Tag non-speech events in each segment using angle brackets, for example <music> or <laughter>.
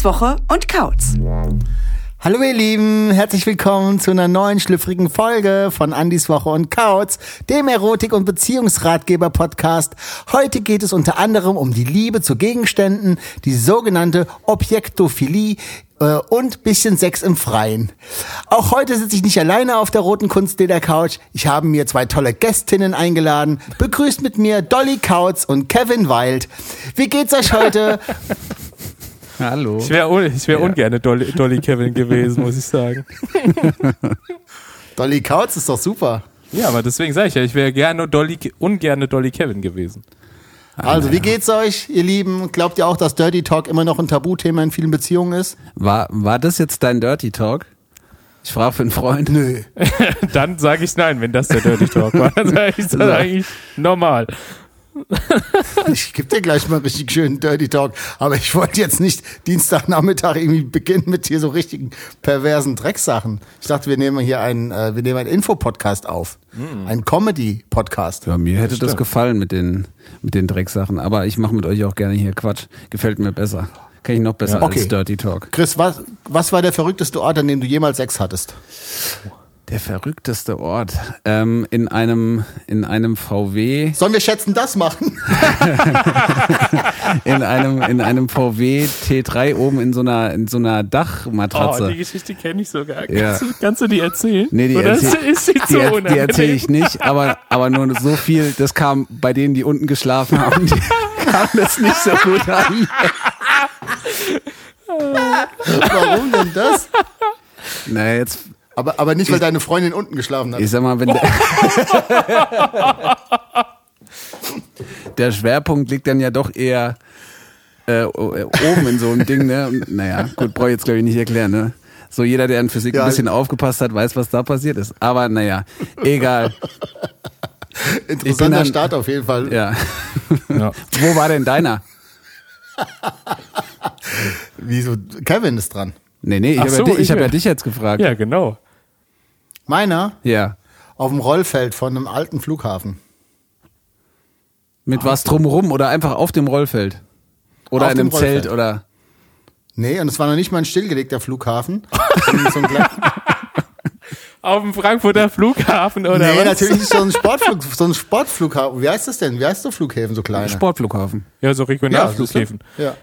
Andis Woche und Kautz. Hallo ihr Lieben, herzlich willkommen zu einer neuen schlüpfrigen Folge von Andis Woche und Kautz, dem Erotik- und Beziehungsratgeber-Podcast. Heute geht es unter anderem um die Liebe zu Gegenständen, die sogenannte Objektophilie äh, und bisschen Sex im Freien. Auch heute sitze ich nicht alleine auf der roten Kunstleder-Couch. Ich habe mir zwei tolle Gästinnen eingeladen. Begrüßt mit mir Dolly Kautz und Kevin Wild. Wie geht's euch heute? <laughs> Hallo. Ich wäre ich wär ungerne Dolly, Dolly Kevin gewesen, muss ich sagen. <laughs> Dolly Kautz ist doch super. Ja, aber deswegen sage ich ja, ich wäre gerne Dolly, ungerne Dolly Kevin gewesen. Also, wie geht's euch, ihr Lieben? Glaubt ihr auch, dass Dirty Talk immer noch ein Tabuthema in vielen Beziehungen ist? War, war das jetzt dein Dirty Talk? Ich frage für einen Freund. Nö. <laughs> Dann sage ich nein, wenn das der Dirty Talk war. <laughs> Dann sage ich das eigentlich normal. Ich gebe dir gleich mal richtig schönen Dirty Talk. Aber ich wollte jetzt nicht Dienstagnachmittag irgendwie beginnen mit hier so richtigen perversen Drecksachen. Ich dachte, wir nehmen hier einen, äh, wir nehmen einen Infopodcast auf. Einen Comedy-Podcast. Ja, mir hätte das gefallen mit den, mit den Drecksachen. Aber ich mache mit euch auch gerne hier Quatsch. Gefällt mir besser. Kann ich noch besser Ja. Okay. als Dirty Talk. Chris, was, was war der verrückteste Ort, an dem du jemals Sex hattest? Der verrückteste Ort. Ähm, in einem, in einem VW, Sollen wir schätzen das machen? <laughs> in einem, in einem VW T3 oben in so einer, in so einer Oh, Dachmatratze. die Geschichte kenne ich sogar. Ja. Kannst, du, kannst du die erzählen? Nee, die Oder erzähl- ist sie die, er- die erzähle ich nicht, aber, aber nur so viel, das kam bei denen, die unten geschlafen haben, die <laughs> kam das nicht so gut an. Warum denn das? Naja, jetzt, Aber, aber nicht, weil deine Freundin unten geschlafen hat. ich sag mal, wenn der, <laughs> der Schwerpunkt liegt dann ja doch eher äh, oben in so einem Ding, ne? Und, naja, gut, brauche ich jetzt glaube ich nicht erklären, ne? So jeder, der in Physik Ja. ein bisschen aufgepasst hat, weiß, was da passiert ist. Aber naja, egal. ich bin Interessanter dann- Start auf jeden Fall. Ja. <laughs> Ja. Wo war denn deiner? <laughs> Wieso? Kevin ist dran. Nee, nee, ich habe so, ja, ich ich- hab ja dich jetzt gefragt. ja, genau. Meiner Ja. auf dem Rollfeld von einem alten Flughafen. Mit was drumrum oder einfach auf dem Rollfeld? Oder Auf in einem dem Zelt Rollfeld. oder. Nee, und es war noch nicht mal ein stillgelegter Flughafen. <laughs> so Auf dem Frankfurter Flughafen oder nee, was? natürlich so ein Sportflug, so ein Sportflughafen. Wie heißt das denn? Wie heißt so Flughäfen, so kleine? Sportflughafen. Ja, so? Regionalflughäfen. Ja.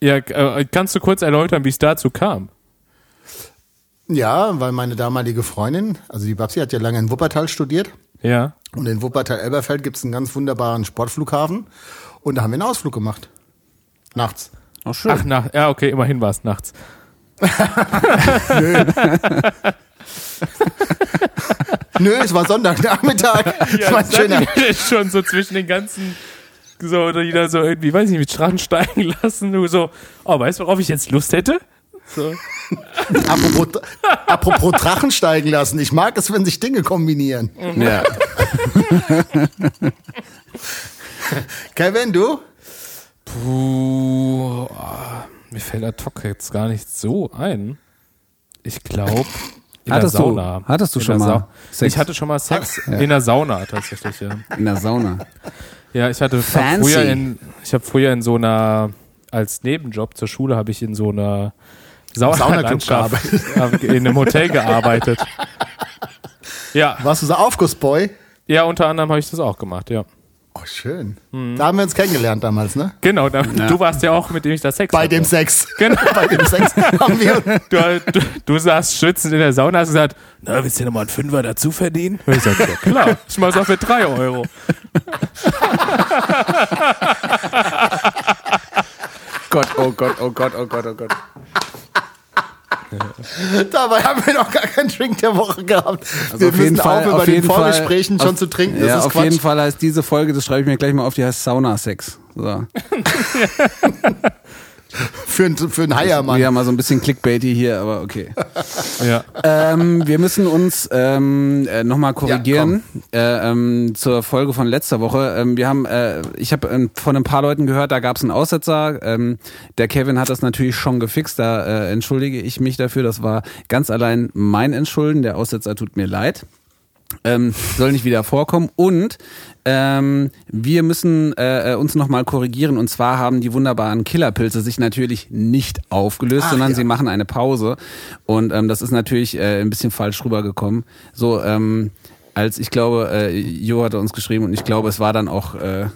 Ja, äh, kannst du kurz erläutern, wie es dazu kam? Ja, weil meine damalige Freundin, also die Babsi hat ja lange in Wuppertal studiert. Ja. Und in Wuppertal-Elberfeld gibt es einen ganz wunderbaren Sportflughafen. Und da haben wir einen Ausflug gemacht. Nachts. Ach, schön. Ach, nach, ja, okay, immerhin war es nachts. <laughs> Nö, es war Sonntagnachmittag. <laughs> Es war ein schöner. <laughs> ist schon so zwischen den ganzen, so, oder jeder so irgendwie, weiß nicht, mit Strachen steigen lassen, du so, oh, weißt du, worauf ich jetzt Lust hätte? So. <laughs> Apropos, apropos Drachen steigen lassen. Ich mag es, wenn sich Dinge kombinieren. Ja. <laughs> Kevin, du? Puh, ah, mir fällt ad hoc jetzt gar nicht so ein. Ich glaube, in Hattest der du- Sauna. hattest du In schon mal Sex? Ich hatte schon mal Sex <laughs> in der Sauna tatsächlich, ja. In der Sauna. Ja, ich hatte hab Fancy. früher in, ich habe früher in so einer, als Nebenjob zur Schule habe ich in so einer Saunaclub <laughs> in einem Hotel gearbeitet. Ja, Warst du so Aufgussboy? ja, unter anderem habe ich das auch gemacht, ja. Oh, schön. Da haben wir uns kennengelernt damals, ne? Genau, da, du warst ja auch mit dem ich das Sex Bei hatte. dem Sex. Genau. <laughs> Bei dem Sex haben wir. Du, du, du saßt schützend in der Sauna, hast gesagt, na, willst du noch mal einen Fünfer dazu verdienen? Und ich sag, ja klar, ich mach's auch für drei Euro. <laughs> Gott, oh Gott, oh Gott, oh Gott, oh Gott. <laughs> Dabei haben wir noch gar keinen Drink der Woche gehabt. Also wir auf jeden müssen Fall, aufhören, bei auf den jeden Fall, Vorgesprächen schon auf, zu trinken. Das ja, ist auf Quatsch. jeden Fall heißt diese Folge, das schreibe ich mir gleich mal auf, die heißt Sauna-Sex. So. <laughs> <laughs> Für, einen- für einen Heiermann. Ja, mal so ein bisschen Clickbaity hier, aber okay. Ja. ähm, wir müssen uns ähm, äh, nochmal korrigieren äh, ähm, zur Folge von letzter Woche. Ähm, wir haben, äh, ich habe ähm, von ein paar Leuten gehört, da gab es einen Aussetzer. Ähm, der Kevin hat das natürlich schon gefixt. Da äh, entschuldige ich mich dafür. Das war ganz allein mein Entschulden. Der Aussetzer tut mir leid. Ähm, soll nicht wieder vorkommen. Und ähm, wir müssen äh, äh, uns nochmal korrigieren. Und zwar haben die wunderbaren Killerpilze sich natürlich nicht aufgelöst, Ach, sondern ja. sie machen eine Pause. Und ähm, das ist natürlich äh, ein bisschen falsch rübergekommen. So, ähm, als ich glaube, äh, Jo hatte uns geschrieben und ich glaube, es war dann auch äh,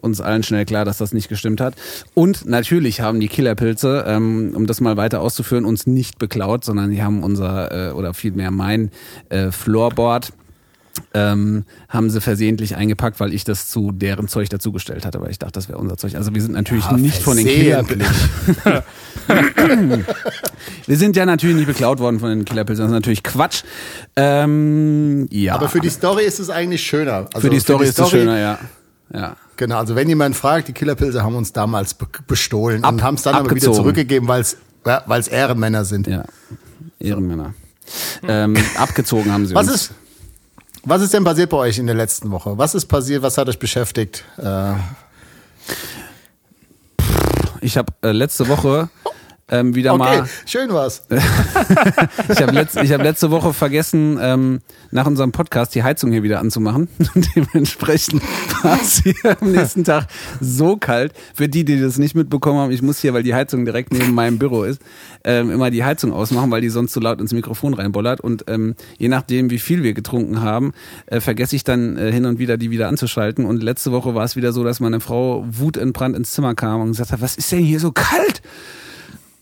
uns allen schnell klar, dass das nicht gestimmt hat. Und natürlich haben die Killerpilze, ähm, um das mal weiter auszuführen, uns nicht beklaut, sondern die haben unser, äh, oder vielmehr mein äh, Floorboard, ähm, haben sie versehentlich eingepackt, weil ich das zu deren Zeug dazugestellt hatte, weil ich dachte, das wäre unser Zeug. Also wir sind natürlich Ja, nicht von den. Killerpilzen. <laughs> wir sind ja natürlich nicht beklaut worden von den Killerpilzen, das ist natürlich Quatsch. Ähm, ja. Aber für die Story ist es eigentlich schöner. Also für die Story ist es schöner, ja. Ja. Genau, also wenn jemand fragt, die Killerpilze haben uns damals be bestohlen Ab- und haben es dann aber wieder abgezogen. zurückgegeben, weil es ja, weil's Ehrenmänner sind. Ja, Ehrenmänner. Ähm, abgezogen haben sie Was uns. ist, was ist denn passiert bei euch in der letzten Woche? Was ist passiert? Was hat euch beschäftigt? Äh, Ich habe äh, letzte Woche ähm, wieder okay, mal. schön war's. <laughs> Ich habe letz, ich hab letzte Woche vergessen, ähm, nach unserem Podcast die Heizung hier wieder anzumachen. <laughs> Dementsprechend war es hier am nächsten Tag so kalt. Für die, die das nicht mitbekommen haben, ich muss hier, weil die Heizung direkt neben meinem Büro ist, ähm, immer die Heizung ausmachen, weil die sonst zu laut ins Mikrofon reinbollert. Und ähm, je nachdem, wie viel wir getrunken haben, äh, vergesse ich dann äh, hin und wieder, die wieder anzuschalten. Und letzte Woche war es wieder so, dass meine Frau wutentbrannt ins Zimmer kam und gesagt hat, was ist denn hier so kalt?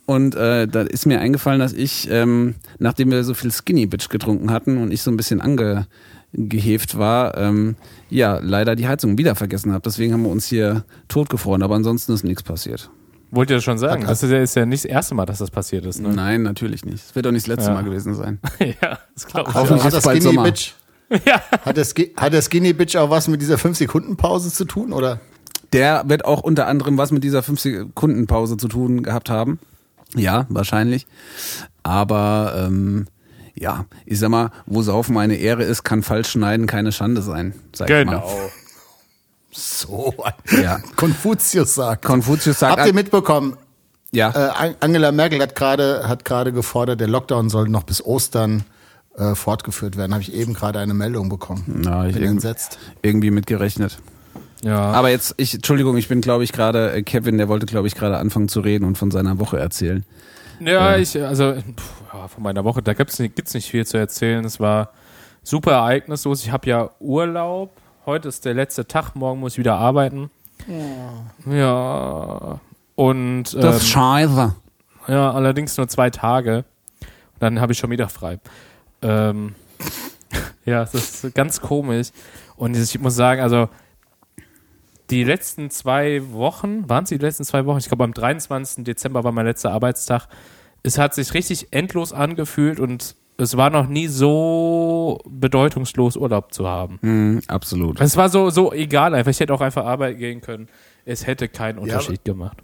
Und äh, da ist mir eingefallen, dass ich, ähm, nachdem wir so viel Skinny Bitch getrunken hatten und ich so ein bisschen angeheft war, ähm, ja, leider die Heizung wieder vergessen habe. Deswegen haben wir uns hier totgefroren, aber ansonsten ist nichts passiert. Wollt ihr das schon sagen? Das ist ja, ist ja nicht das erste Mal, dass das passiert ist. Ne? Nein, natürlich nicht. Es wird doch nicht das letzte Ja. Mal gewesen sein. <laughs> ja, das glaube ich. Hoffentlich hat ist das bald Skinny Sommer. Bitch, <laughs> hat, der hat der Skinny Bitch auch was mit dieser 5-Sekunden-Pause zu tun? Oder? Der wird auch unter anderem was mit dieser 5-Sekunden-Pause zu tun gehabt haben. Ja, wahrscheinlich. Aber ähm, ja, ich sag mal, wo Saufen eine Ehre ist, kann falsch schneiden keine Schande sein. Sag ich mal. Genau. So, Ja. Konfuzius sagt. Konfuzius sagt, Habt ihr mitbekommen, ja, äh, An- Angela Merkel hat gerade hat gerade gefordert, der Lockdown soll noch bis Ostern äh, fortgeführt werden. Habe ich eben gerade eine Meldung bekommen. Na, ich Bin entsetzt. irgendwie mitgerechnet. Ja. Aber jetzt, ich, Entschuldigung, ich bin, glaube ich, gerade, äh, Kevin, der wollte, glaube ich, gerade anfangen zu reden und von seiner Woche erzählen. Ja, ich, also pff, ja, von meiner Woche, da gibt's nicht, gibt's nicht viel zu erzählen. Es war super ereignislos. Ich habe ja Urlaub. Heute ist der letzte Tag, morgen muss ich wieder arbeiten. Ja. Und Das ist ähm, scheiße. ja, allerdings nur zwei Tage. Und dann habe ich schon wieder frei. Ähm, <laughs> ja, das ist ganz komisch. Und ich muss sagen, also die letzten zwei Wochen, waren es die letzten zwei Wochen? Ich glaube, am 23. Dezember war mein letzter Arbeitstag. Es hat sich richtig endlos angefühlt und es war noch nie so bedeutungslos Urlaub zu haben. Mhm, absolut. Es war so, so egal einfach. Ich hätte auch einfach arbeiten gehen können. Es hätte keinen Unterschied gemacht.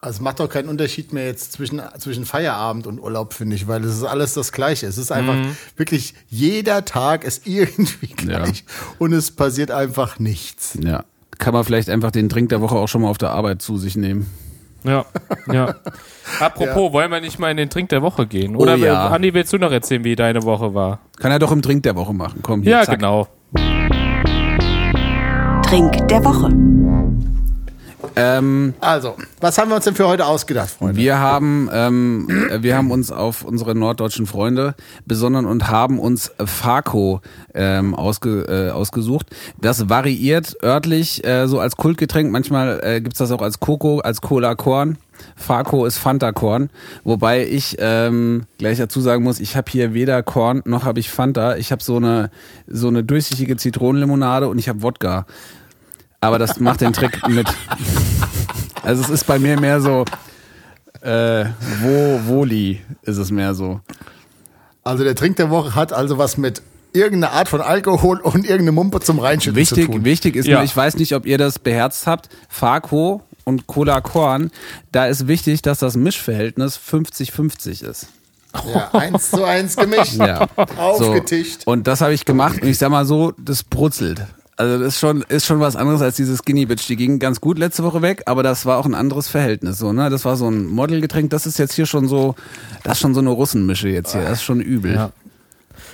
Also es macht doch keinen Unterschied mehr jetzt zwischen, zwischen Feierabend und Urlaub, finde ich, weil es ist alles das Gleiche. Es ist einfach wirklich, jeder Tag ist <laughs> irgendwie Ja. gleich und es passiert einfach nichts. Ja. Kann man vielleicht einfach den Drink der Woche auch schon mal auf der Arbeit zu sich nehmen. Ja, ja. <laughs> Apropos, wollen wir nicht mal in den Trink der Woche gehen? Oder Oh ja. Andi, willst du noch erzählen, wie deine Woche war? Kann er doch im Drink der Woche machen. Komm, hier, Ja, zack. genau. Trink der Woche. Ähm, Also, was haben wir uns denn für heute ausgedacht, Freunde? Wir haben, ähm, äh, wir haben uns auf unsere norddeutschen Freunde besonnen und haben uns Farco ähm, ausge, äh, ausgesucht. Das variiert örtlich äh, so als Kultgetränk. Manchmal äh, gibt's das auch als Coco, als Cola Korn. Farco ist Fanta Korn, wobei ich ähm, gleich dazu sagen muss, ich habe hier weder Korn noch habe ich Fanta. Ich habe so eine so eine durchsichtige Zitronenlimonade und ich habe Wodka. Aber das macht den Trick mit. Also es ist bei mir mehr so, äh, wo, Woli ist es mehr so. Also der Trink der Woche hat also was mit irgendeine Art von Alkohol und irgendeine Mumpe zum Reinschütten Wichtig, zu tun. wichtig ist Ja. nur, ich weiß nicht, ob ihr das beherzt habt, Farco und Cola Korn, da ist wichtig, dass das Mischverhältnis 50-50 ist. Ja, eins zu eins gemischt. Ja. Aufgetischt. So. Und das habe ich gemacht und ich sag mal so, das brutzelt. Also das ist schon, ist schon was anderes als dieses Skinny Bitch. Die ging ganz gut letzte Woche weg, aber das war auch ein anderes Verhältnis. So, ne? Das war so ein Modelgetränk. Das ist jetzt hier schon so, das ist schon so eine Russenmische jetzt hier. Das ist schon übel. Ja.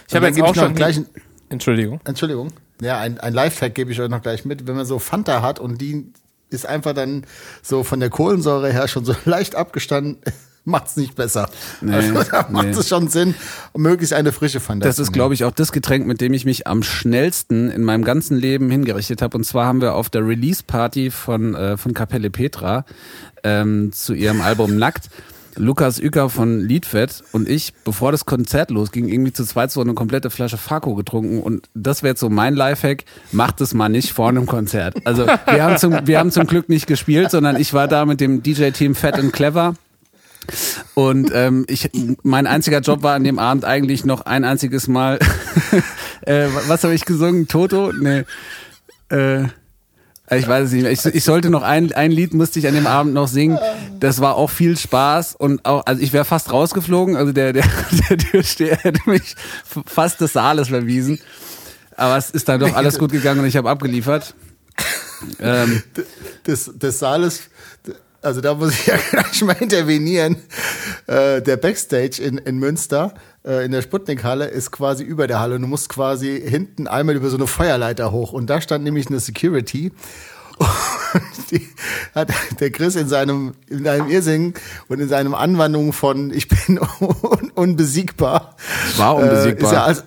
Ich habe jetzt auch schon. gleich ein- Entschuldigung. Entschuldigung. Ja, ein, ein Lifehack gebe ich euch noch gleich mit. Wenn man so Fanta hat und die ist einfach dann so von der Kohlensäure her schon so <laughs> leicht abgestanden, <laughs> macht's nicht besser. Nee, also da macht nee. es schon Sinn, möglichst eine frische Fanta Das ist, glaube ich, auch das Getränk, mit dem ich mich am schnellsten in meinem ganzen Leben hingerichtet habe. Und zwar haben wir auf der Release-Party von, äh, von Kapelle Petra ähm, zu ihrem Album Nackt Lukas Ücker von Liedfett und ich, bevor das Konzert losging, irgendwie zu zweit so eine komplette Flasche Farco getrunken. Und das wäre jetzt so mein Lifehack, macht es mal nicht vor einem Konzert. Also wir haben zum, wir haben zum Glück nicht gespielt, sondern ich war da mit dem DJ-Team Fat and Clever. Und ähm, ich, mein einziger Job war an dem Abend eigentlich noch ein einziges Mal. <laughs> äh, was habe ich gesungen? Toto? Nee. Äh, ich weiß es nicht mehr. Ich, ich sollte noch ein, ein Lied musste ich an dem Abend noch singen. Das war auch viel Spaß und auch, also ich wäre fast rausgeflogen. Also der, der, <laughs> der Türsteher hätte mich fast des Saales verwiesen. Aber es ist dann doch alles gut gegangen und ich habe abgeliefert. Ähm, <laughs> des, des Saales, also da muss ich <laughs> ja gleich mal intervenieren. Äh, der Backstage in, in Münster, äh, in der Sputnik-Halle, ist quasi über der Halle. Und du musst quasi hinten einmal über so eine Feuerleiter hoch. Und da stand nämlich eine Security. Und die hat der Chris in seinem, in seinem Irrsingen und in seinem Anwandlung von ich bin <laughs> un unbesiegbar. Ich war unbesiegbar. Äh, ist er als,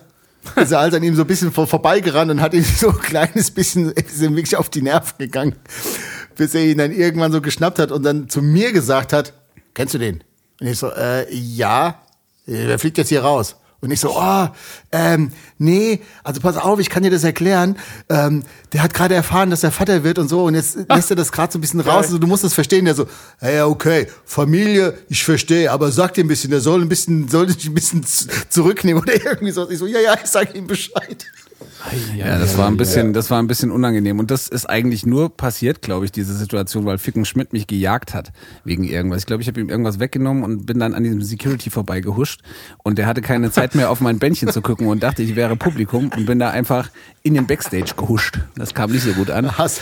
ist er als an ihm so ein bisschen vor, vorbeigerannt und hat ihm so ein kleines bisschen, ist ihm wirklich auf die Nerven gegangen, bis er ihn dann irgendwann so geschnappt hat und dann zu mir gesagt hat, kennst du den? Und ich so, äh, ja, der fliegt jetzt hier raus. Und ich so, oh, ähm, nee, also pass auf, ich kann dir das erklären. Ähm, der hat gerade erfahren, dass er Vater wird und so und jetzt <laughs> lässt er das gerade so ein bisschen raus. Also du musst das verstehen. Der so, ja, ja, okay, Familie, ich verstehe, aber sag dir ein bisschen, der soll ein bisschen, soll dich ein bisschen zurücknehmen oder <laughs> irgendwie so. Ich so, ja, ja, ich sag ihm Bescheid. Ja, das war ein bisschen, das war ein bisschen unangenehm. Und das ist eigentlich nur passiert, glaube ich, diese Situation, weil Ficken Schmidt mich gejagt hat wegen irgendwas. Ich glaube, ich habe ihm irgendwas weggenommen und bin dann an diesem Security vorbeigehuscht. Und der hatte keine Zeit mehr auf mein Bändchen zu gucken und dachte, ich wäre Publikum und bin da einfach in den Backstage gehuscht. Das kam nicht so gut an. Hast,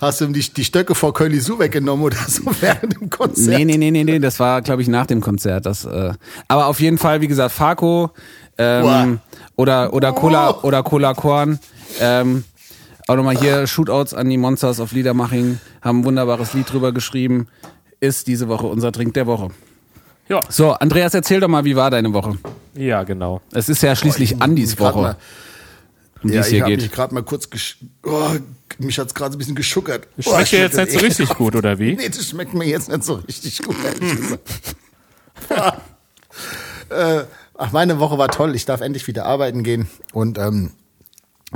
hast du ihm die, die Stöcke vor Curly Sue weggenommen oder so <laughs> während dem Konzert? Nee, nee, nee, nee, nee, das war, glaube ich, nach dem Konzert. Das, äh, aber auf jeden Fall, wie gesagt, Farco ähm, Boah. Oder, oder Cola Oh. oder Cola Korn. Ähm, auch nochmal hier Shootouts an die Monsters of Liedermaching, haben ein wunderbares Lied drüber geschrieben. Ist diese Woche unser Trink der Woche. Ja. So, Andreas, erzähl doch mal, wie war deine Woche? Ja, genau. Es ist ja schließlich ich- Andis Woche, mal- um die ja, es ich habe mich gerade mal kurz gesch oh, mich hat's gerade ein bisschen geschuckert. Oh, Schmeckt dir jetzt nicht so das richtig gut, oder wie? <laughs> Nee, das schmeckt mir jetzt nicht so richtig gut, ehrlich gesagt. <laughs> äh, ach, meine Woche war toll. Ich darf endlich wieder arbeiten gehen und ähm,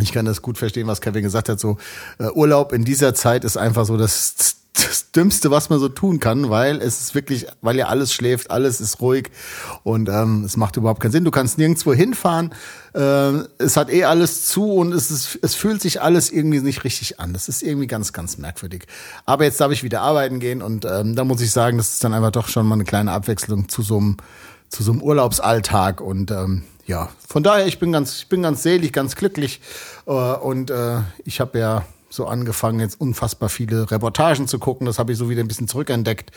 ich kann das gut verstehen, was Kevin gesagt hat. So äh, Urlaub in dieser Zeit ist einfach so das, das Dümmste, was man so tun kann, weil es ist wirklich, weil ja alles schläft, alles ist ruhig und ähm, es macht überhaupt keinen Sinn. Du kannst nirgendwo hinfahren. Äh, es hat eh alles zu und es ist, es fühlt sich alles irgendwie nicht richtig an. Das ist irgendwie ganz, ganz merkwürdig. Aber jetzt darf ich wieder arbeiten gehen und ähm, da muss ich sagen, das ist dann einfach doch schon mal eine kleine Abwechslung zu so einem zu so einem Urlaubsalltag und ähm, ja, von daher ich bin ganz ich bin ganz selig, ganz glücklich äh, und äh, ich habe ja so angefangen jetzt unfassbar viele Reportagen zu gucken, das habe ich so wieder ein bisschen zurückentdeckt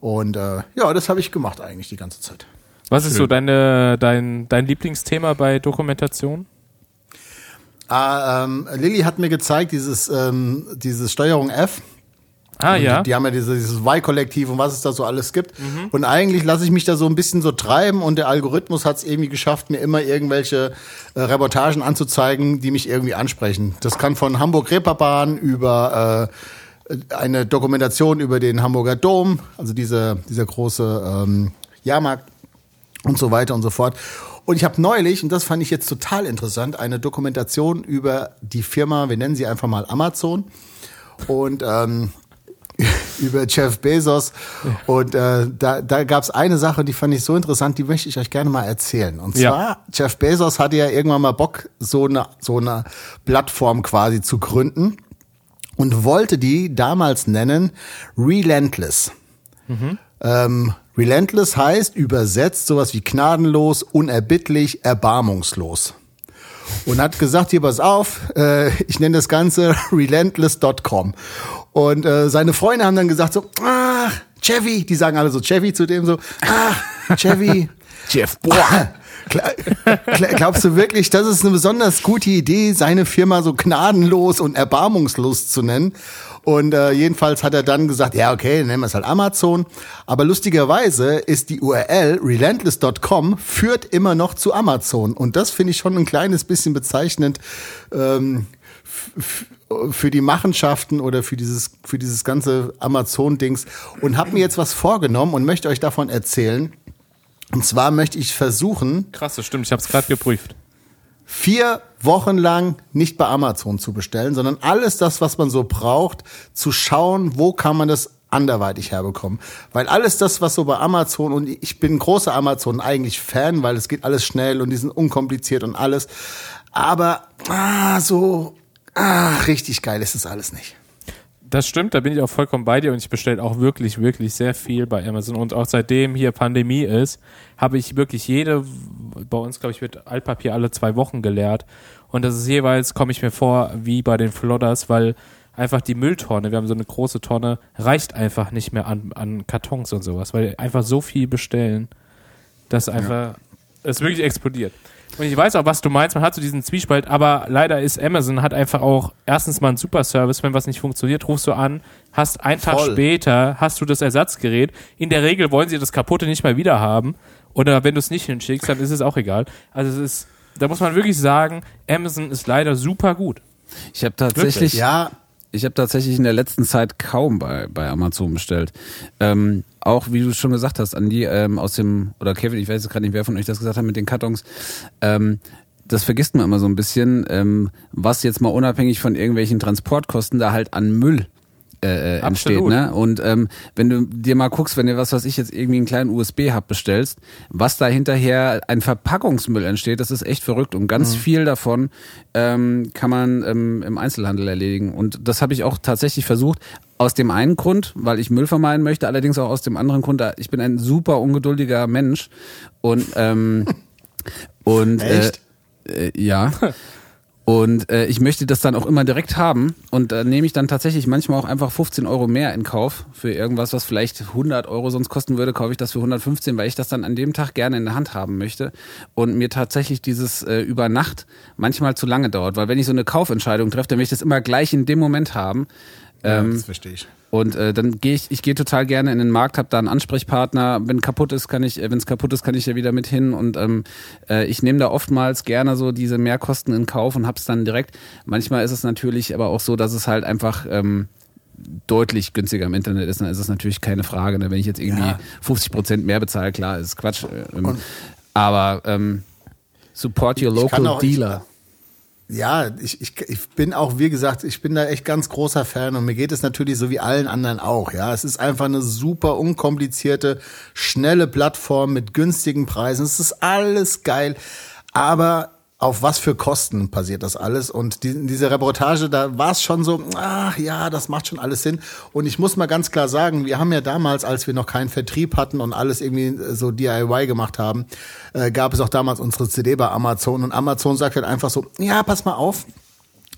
und äh, ja, das habe ich gemacht eigentlich die ganze Zeit. Was ist so deine, dein, dein Lieblingsthema bei Dokumentation? Ah, ähm, Lilly hat mir gezeigt dieses ähm, dieses Steuerung F Ah, Und ja. Die, haben ja diese, dieses Y-Kollektiv und was es da so alles gibt. Mhm. Und eigentlich lasse ich mich da so ein bisschen so treiben und der Algorithmus hat es irgendwie geschafft, mir immer irgendwelche äh, Reportagen anzuzeigen, die mich irgendwie ansprechen. Das kann von Hamburg-Reeperbahn über äh, eine Dokumentation über den Hamburger Dom, also diese, dieser große ähm, Jahrmarkt und so weiter und so fort. Und ich habe neulich, und das fand ich jetzt total interessant, eine Dokumentation über die Firma, wir nennen sie einfach mal Amazon. Und ähm, <laughs> über Jeff Bezos. Und äh, da, da gab es eine Sache, die fand ich so interessant, die möchte ich euch gerne mal erzählen. Und zwar, Ja. Jeff Bezos hatte ja irgendwann mal Bock, so eine, so eine Plattform quasi zu gründen und wollte die damals nennen Relentless. Ähm, Relentless heißt übersetzt sowas wie gnadenlos, unerbittlich, erbarmungslos. Und hat gesagt, hier pass auf, äh, ich nenne das Ganze <laughs> relentless.com. Und äh, seine Freunde haben dann gesagt so, ah, Chevy, die sagen alle so Chevy zu dem so, ah, Chevy, <laughs> Jeff, Boah. <laughs> Glaubst du wirklich, das ist eine besonders gute Idee, seine Firma so gnadenlos und erbarmungslos zu nennen? Und äh, jedenfalls hat er dann gesagt, ja, okay, dann nennen wir es halt Amazon. Aber lustigerweise ist die URL relentless.com führt immer noch zu Amazon. Und das finde ich schon ein kleines bisschen bezeichnend ähm, für die Machenschaften oder für dieses, für dieses ganze Amazon-Dings. Und habe mir jetzt was vorgenommen und möchte euch davon erzählen. Und zwar möchte ich versuchen, Krass, das stimmt. Ich habe es gerade geprüft. vier Wochen lang nicht bei Amazon zu bestellen, sondern alles das, was man so braucht, zu schauen, wo kann man das anderweitig herbekommen. Weil alles das, was so bei Amazon, und ich bin großer Amazon eigentlich Fan, weil es geht alles schnell und die sind unkompliziert und alles. Aber ah, so ah, richtig geil ist es alles nicht. Das stimmt, da bin ich auch vollkommen bei dir und ich bestelle auch wirklich, wirklich sehr viel bei Amazon. Und auch seitdem hier Pandemie ist, habe ich wirklich jede, bei uns glaube ich wird Altpapier alle zwei Wochen geleert. Und das ist jeweils, komme ich mir vor, wie bei den Flodders, weil einfach die Mülltonne, wir haben so eine große Tonne, reicht einfach nicht mehr an, an Kartons und sowas, weil einfach so viel bestellen, dass einfach es wirklich explodiert. Und ich weiß auch, was du meinst, man hat so diesen Zwiespalt, aber leider ist Amazon hat einfach auch erstens mal einen super Service, wenn was nicht funktioniert, rufst du an, hast einen Tag Voll. später, hast du das Ersatzgerät. In der Regel wollen sie das kaputte nicht mal wieder haben. Oder wenn du es nicht hinschickst, dann ist es auch egal. Also es ist, da muss man wirklich sagen, Amazon ist leider super gut. Ich habe tatsächlich, Ja, ich habe tatsächlich in der letzten Zeit kaum bei, bei Amazon bestellt. Ähm, auch wie du schon gesagt hast, Andi, ähm, aus dem, oder Kevin, ich weiß jetzt gerade nicht, wer von euch das gesagt hat mit den Kartons, ähm, das vergisst man immer so ein bisschen, ähm, was jetzt mal unabhängig von irgendwelchen Transportkosten da halt an Müll äh, äh, entsteht. Absolut. Ne? Und ähm, wenn du dir mal guckst, wenn du was weiß ich jetzt irgendwie einen kleinen USB-Hub bestellst, was da hinterher ein Verpackungsmüll entsteht, das ist echt verrückt. Und ganz viel davon ähm, kann man ähm, im Einzelhandel erledigen. Und das habe ich auch tatsächlich versucht. Aus dem einen Grund, weil ich Müll vermeiden möchte, allerdings auch aus dem anderen Grund, ich bin ein super ungeduldiger Mensch und ähm, <laughs> und Echt? Äh, äh, ja. <laughs> Und äh, ich möchte das dann auch immer direkt haben. Und da nehme ich dann tatsächlich manchmal auch einfach 15 Euro mehr in Kauf für irgendwas, was vielleicht 100 Euro sonst kosten würde, kaufe ich das für 115, weil ich das dann an dem Tag gerne in der Hand haben möchte. Und mir tatsächlich dieses äh, über Nacht manchmal zu lange dauert. Weil wenn ich so eine Kaufentscheidung treffe, dann will ich das immer gleich in dem Moment haben. Ähm, das verstehe ich. und äh, dann gehe ich, ich gehe total gerne in den Markt, habe da einen Ansprechpartner. Wenn kaputt ist, kann ich, äh, wenn es kaputt ist, kann ich ja wieder mit hin. Und ähm, äh, ich nehme da oftmals gerne so diese Mehrkosten in Kauf und hab's dann direkt. Manchmal ist es natürlich aber auch so, dass es halt einfach ähm, deutlich günstiger im Internet ist. Dann ist es natürlich keine Frage. Ne? Wenn ich jetzt irgendwie Ja. 50 Prozent mehr bezahle, klar, ist Quatsch. Ähm, aber ähm, support your local dealer. Ja, ich, ich, ich bin auch, wie gesagt, ich bin da echt ganz großer Fan und mir geht es natürlich so wie allen anderen auch. Ja, es ist einfach eine super unkomplizierte, schnelle Plattform mit günstigen Preisen. Es ist alles geil, aber auf was für Kosten passiert das alles? Und die, in dieser Reportage, da war es schon so, ach ja, das macht schon alles Sinn. Und ich muss mal ganz klar sagen, wir haben ja damals, als wir noch keinen Vertrieb hatten und alles irgendwie so DIY gemacht haben, äh, gab es auch damals unsere CD bei Amazon. Und Amazon sagt halt einfach so, ja, pass mal auf,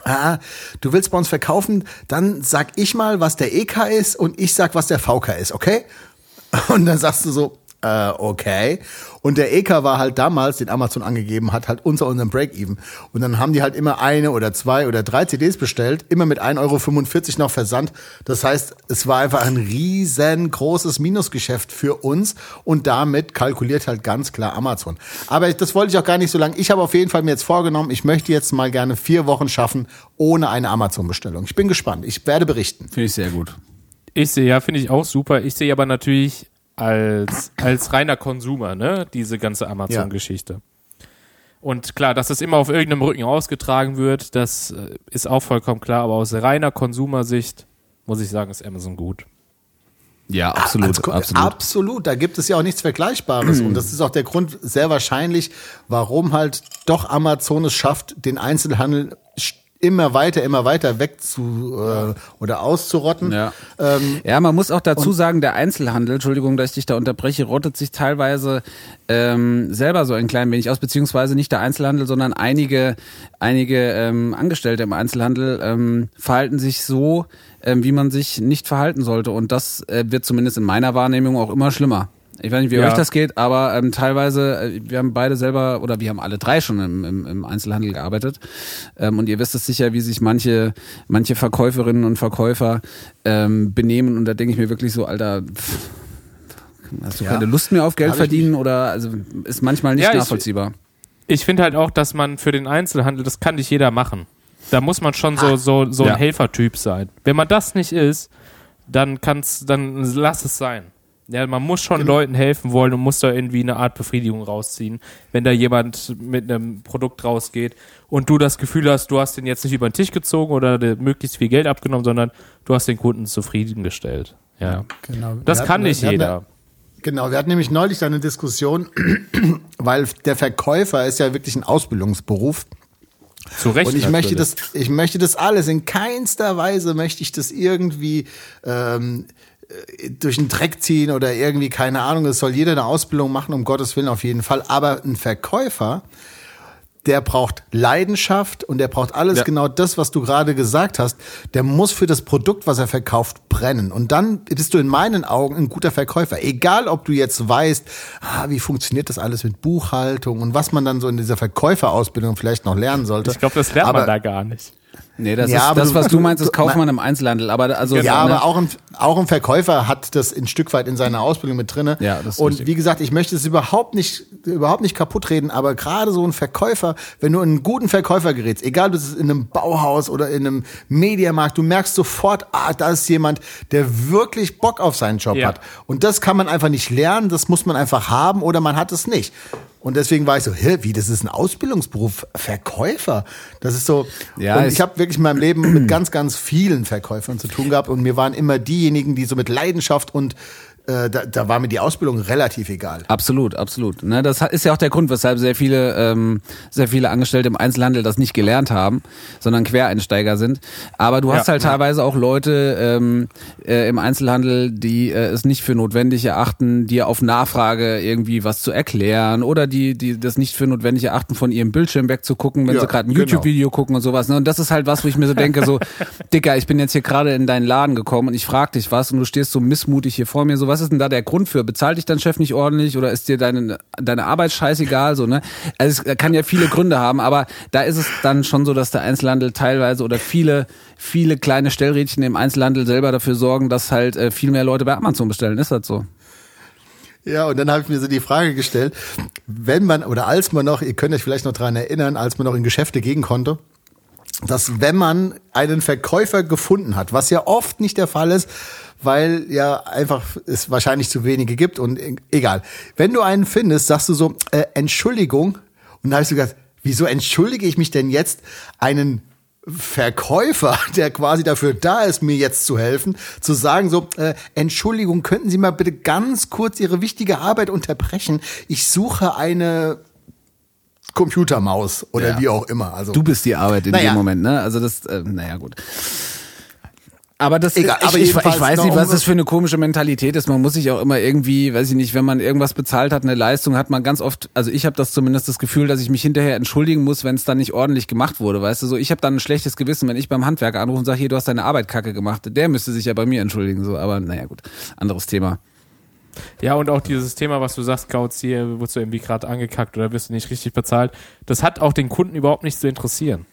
Ah, du willst bei uns verkaufen, dann sag ich mal, was der EK ist und ich sag, was der VK ist, okay? <laughs> Und dann sagst du so, äh, okay. Und der EK war halt damals, den Amazon angegeben hat, halt unter unserem Break-Even. Und dann haben die halt immer eine oder zwei oder drei CDs bestellt, immer mit 1,45 Euro noch Versand. Das heißt, es war einfach ein riesengroßes Minusgeschäft für uns und damit kalkuliert halt ganz klar Amazon. Aber das wollte ich auch gar nicht so lange. Ich habe auf jeden Fall mir jetzt vorgenommen, ich möchte jetzt mal gerne vier Wochen schaffen ohne eine Amazon-Bestellung. Ich bin gespannt. Ich werde berichten. Finde ich sehr gut. Ich sehe ja, finde ich auch super. Ich sehe aber natürlich als, als reiner Konsumer, ne, diese ganze Amazon-Geschichte. Und klar, dass das immer auf irgendeinem Rücken ausgetragen wird, das äh, ist auch vollkommen klar, aber aus reiner Konsumersicht muss ich sagen, ist Amazon gut. Ja, absolut, Als Ko- absolut. Absolut, da gibt es ja auch nichts Vergleichbares. Und das ist auch der Grund sehr wahrscheinlich, warum halt doch Amazon es schafft, den Einzelhandel immer weiter, immer weiter wegzu äh, oder auszurotten. Ja. ja, man muss auch dazu sagen, der Einzelhandel, Entschuldigung, dass ich dich da unterbreche, rottet sich teilweise ähm, selber so ein klein wenig aus, beziehungsweise nicht der Einzelhandel, sondern einige, einige ähm, Angestellte im Einzelhandel ähm, verhalten sich so, ähm, wie man sich nicht verhalten sollte. Und das äh, wird zumindest in meiner Wahrnehmung auch immer schlimmer. Ich weiß nicht, wie Ja. euch das geht, aber ähm, teilweise, äh, wir haben beide selber oder wir haben alle drei schon im, im, im Einzelhandel gearbeitet. Ähm, und ihr wisst es sicher, wie sich manche, manche Verkäuferinnen und Verkäufer ähm, benehmen. Und da denke ich mir wirklich so, Alter, pff, hast du Ja. keine Lust mehr auf Geld Hab ich verdienen oder also ist manchmal nicht Ja, ich- nachvollziehbar. Ich finde halt auch, dass man für den Einzelhandel, das kann nicht jeder machen. Da muss man schon so, so, so ein Helfertyp sein. Wenn man das nicht ist, dann kann's, dann lass es sein. Ja, man muss schon Leuten helfen wollen und muss da irgendwie eine Art Befriedigung rausziehen. Wenn da jemand mit einem Produkt rausgeht und du das Gefühl hast, du hast den jetzt nicht über den Tisch gezogen oder möglichst viel Geld abgenommen, sondern du hast den Kunden zufriedengestellt. Ja. Genau. Das Wir kann hatten- nicht wir hatten- jeder. Genau, wir hatten nämlich neulich eine Diskussion, <clears throat> weil der Verkäufer ist ja wirklich ein Ausbildungsberuf. Zu Recht. Und ich möchte natürlich. das, ich möchte das alles in keinster Weise möchte ich das irgendwie ähm, äh, durch den Dreck ziehen oder irgendwie keine Ahnung. Es soll jeder eine Ausbildung machen, um Gottes Willen auf jeden Fall. Aber ein Verkäufer, der braucht Leidenschaft und der braucht alles Ja. genau das, was du gerade gesagt hast. Der muss für das Produkt, was er verkauft, brennen. Und dann bist du in meinen Augen ein guter Verkäufer. Egal, ob du jetzt weißt, ah, wie funktioniert das alles mit Buchhaltung und was man dann so in dieser Verkäuferausbildung vielleicht noch lernen sollte. Ich glaube, das lernt Aber- man da gar nicht. Nee, das Ja, ist aber das, was du meinst, ist <laughs> du- Kaufmann im Einzelhandel. Aber also Ja, ne, aber auch ein, auch ein Verkäufer hat das ein Stück weit in seiner Ausbildung mit drinne. Ja, das ist Und richtig. wie gesagt, ich möchte es überhaupt nicht, überhaupt nicht kaputt reden, aber gerade so ein Verkäufer, wenn du einen guten Verkäufer gerätst, egal ob es in einem Bauhaus oder in einem Mediamarkt, du merkst sofort, ah, da ist jemand, der wirklich Bock auf seinen Job Ja. hat. Und das kann man einfach nicht lernen, das muss man einfach haben oder man hat es nicht. Und deswegen war ich so, hä, wie, das ist ein Ausbildungsberuf, Verkäufer. Das ist so, Ja, und ich habe wirklich in meinem Leben mit ganz, ganz vielen Verkäufern zu tun gehabt und mir waren immer diejenigen, die so mit Leidenschaft und da, da war mir die Ausbildung relativ egal. Absolut, absolut. Ne, das ist ja auch der Grund, weshalb sehr viele, ähm, sehr viele Angestellte im Einzelhandel das nicht gelernt haben, sondern Quereinsteiger sind. Aber du hast Ja. halt teilweise auch Leute ähm, äh, im Einzelhandel, die äh, es nicht für notwendig erachten, dir auf Nachfrage irgendwie was zu erklären oder die, die das nicht für notwendig erachten, von ihrem Bildschirm wegzugucken, wenn Ja, sie gerade ein genau. YouTube-Video gucken und sowas. Ne? Und das ist halt was, wo ich mir so denke, so, <laughs> Dicker, ich bin jetzt hier gerade in deinen Laden gekommen und ich frag dich was und du stehst so missmutig hier vor mir. So, was ist denn da der Grund für? Bezahlt dich dein Chef nicht ordentlich oder ist dir deine, deine Arbeit scheißegal? So, ne? Also es kann ja viele Gründe haben, aber da ist es dann schon so, dass der Einzelhandel teilweise oder viele, viele kleine Stellrädchen im Einzelhandel selber dafür sorgen, dass halt äh, viel mehr Leute bei Amazon bestellen. Ist das so? Ja, und dann habe ich mir so die Frage gestellt, wenn man oder als man noch, ihr könnt euch vielleicht noch dran erinnern, als man noch in Geschäfte gehen konnte, dass wenn man einen Verkäufer gefunden hat, was ja oft nicht der Fall ist, weil ja einfach es wahrscheinlich zu wenige gibt und e- egal. Wenn du einen findest, sagst du so, äh, Entschuldigung. Und da habe ich so gedacht, wieso entschuldige ich mich denn jetzt einen Verkäufer, <laughs> der quasi dafür da ist, mir jetzt zu helfen, zu sagen so, äh, Entschuldigung, könnten Sie mal bitte ganz kurz Ihre wichtige Arbeit unterbrechen? Ich suche eine Computermaus oder Ja. wie auch immer. Also Du bist die Arbeit in Naja. dem Moment, ne? Also das, äh, naja gut. Aber das, Egal, ich, aber ich, ich jedenfalls weiß nicht, was um- das für eine komische Mentalität ist. Man muss sich auch immer irgendwie, weiß ich nicht, wenn man irgendwas bezahlt hat, eine Leistung, hat man ganz oft, also ich habe das zumindest das Gefühl, dass ich mich hinterher entschuldigen muss, wenn es dann nicht ordentlich gemacht wurde, weißt du, so ich habe dann ein schlechtes Gewissen, wenn ich beim Handwerker anrufe und sage, hier, du hast deine Arbeit kacke gemacht, der müsste sich ja bei mir entschuldigen, so, aber naja gut, anderes Thema. Ja, und auch dieses Thema, was du sagst, Kautz, hier wurdest du irgendwie gerade angekackt oder wirst du nicht richtig bezahlt, das hat auch den Kunden überhaupt nicht zu interessieren.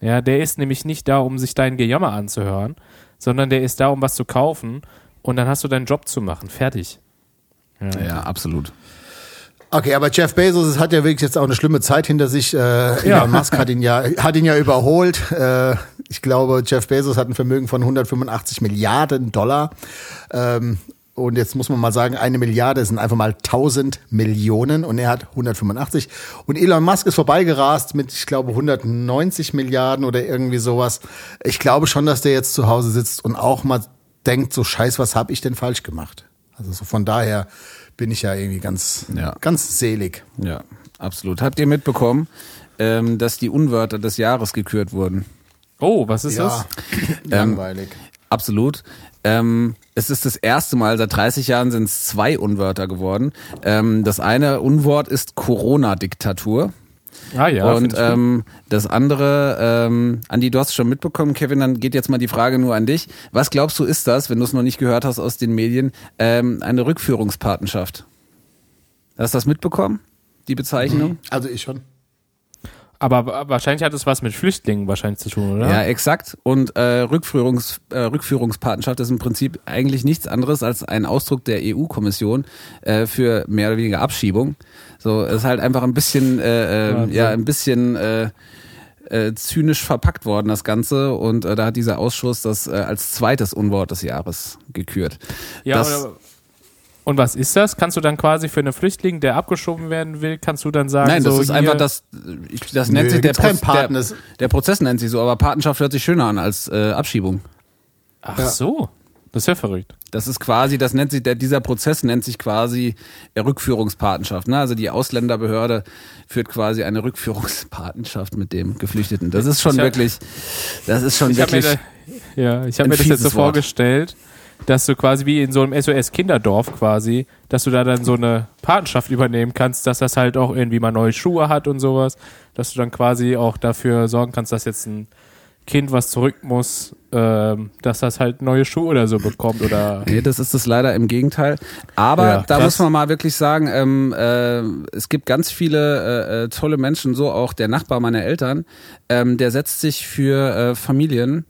Ja, der ist nämlich nicht da, um sich dein Gejammer anzuhören, sondern der ist da, um was zu kaufen und dann hast du deinen Job zu machen. Fertig. Ja, absolut. Okay, aber Jeff Bezos es hat ja wirklich jetzt auch eine schlimme Zeit hinter sich. Äh, Ja. Elon Musk hat ihn ja, hat ihn ja überholt. Äh, ich glaube, Jeff Bezos hat ein Vermögen von 185 Milliarden Dollar. Ähm, und jetzt muss man mal sagen, eine Milliarde sind einfach mal 1000 Millionen und er hat 185. Und Elon Musk ist vorbeigerast mit, ich glaube, 190 Milliarden oder irgendwie sowas. Ich glaube schon, dass der jetzt zu Hause sitzt und auch mal denkt, so scheiß, was habe ich denn falsch gemacht? Also so von daher bin ich ja irgendwie ganz, Ja. ganz selig. Ja, absolut. Habt ihr mitbekommen, ähm, dass die Unwörter des Jahres gekürt wurden? Oh, was ist Ja, das? langweilig. Absolut. Ähm, es ist das erste Mal, seit 30 Jahren sind es zwei Unwörter geworden. Ähm, das eine Unwort ist Corona-Diktatur. Ah ja. und ähm, das andere, ähm, Andi, du hast es schon mitbekommen, Kevin, dann geht jetzt mal die Frage nur an dich. Was glaubst du, ist das, wenn du es noch nicht gehört hast aus den Medien, ähm, eine Rückführungspatenschaft? Hast du das mitbekommen, die Bezeichnung? Also ich schon. Aber wa- wahrscheinlich hat es was mit Flüchtlingen wahrscheinlich zu tun, oder? Ja, exakt. Und äh, Rückführungs, äh, Rückführungspatenschaft ist im Prinzip eigentlich nichts anderes als ein Ausdruck der EU-Kommission äh, für mehr oder weniger Abschiebung. So ist halt einfach ein bisschen, äh, äh, Wahnsinn. ja, ein bisschen äh, äh, zynisch verpackt worden das Ganze. Und äh, da hat dieser Ausschuss das äh, als zweites Unwort des Jahres gekürt. Ja, das, oder, und was ist das? Kannst du dann quasi für einen Flüchtling, der abgeschoben werden will, kannst du dann sagen, Nein, das so ist hier, einfach das, ich, das nennt Nö, sich der, Paten, der, der Prozess nennt sich so, aber Patenschaft hört sich schöner an als äh, Abschiebung. Ach so, das ist ja verrückt. Das ist quasi, das nennt sich, der, dieser Prozess nennt sich quasi Rückführungspatenschaft. Ne? Also die Ausländerbehörde führt quasi eine Rückführungspatenschaft mit dem Geflüchteten. Das ist schon Ich hab- wirklich, das ist schon Ich habe mir, wirklich. da, ja, ich hab ein mir das jetzt so Wort. vorgestellt, dass du quasi wie in so einem SOS-Kinderdorf quasi, dass du da dann so eine Patenschaft übernehmen kannst, dass das halt auch irgendwie mal neue Schuhe hat und sowas, dass du dann quasi auch dafür sorgen kannst, dass jetzt ein Kind, was zurück muss, ähm, dass das halt neue Schuhe oder so bekommt oder Nee, das ist es leider im Gegenteil. Aber Ja, da krass. muss man mal wirklich sagen, ähm, äh, es gibt ganz viele äh, äh, tolle Menschen, so auch der Nachbar meiner Eltern, ähm, der setzt sich für äh, Familien,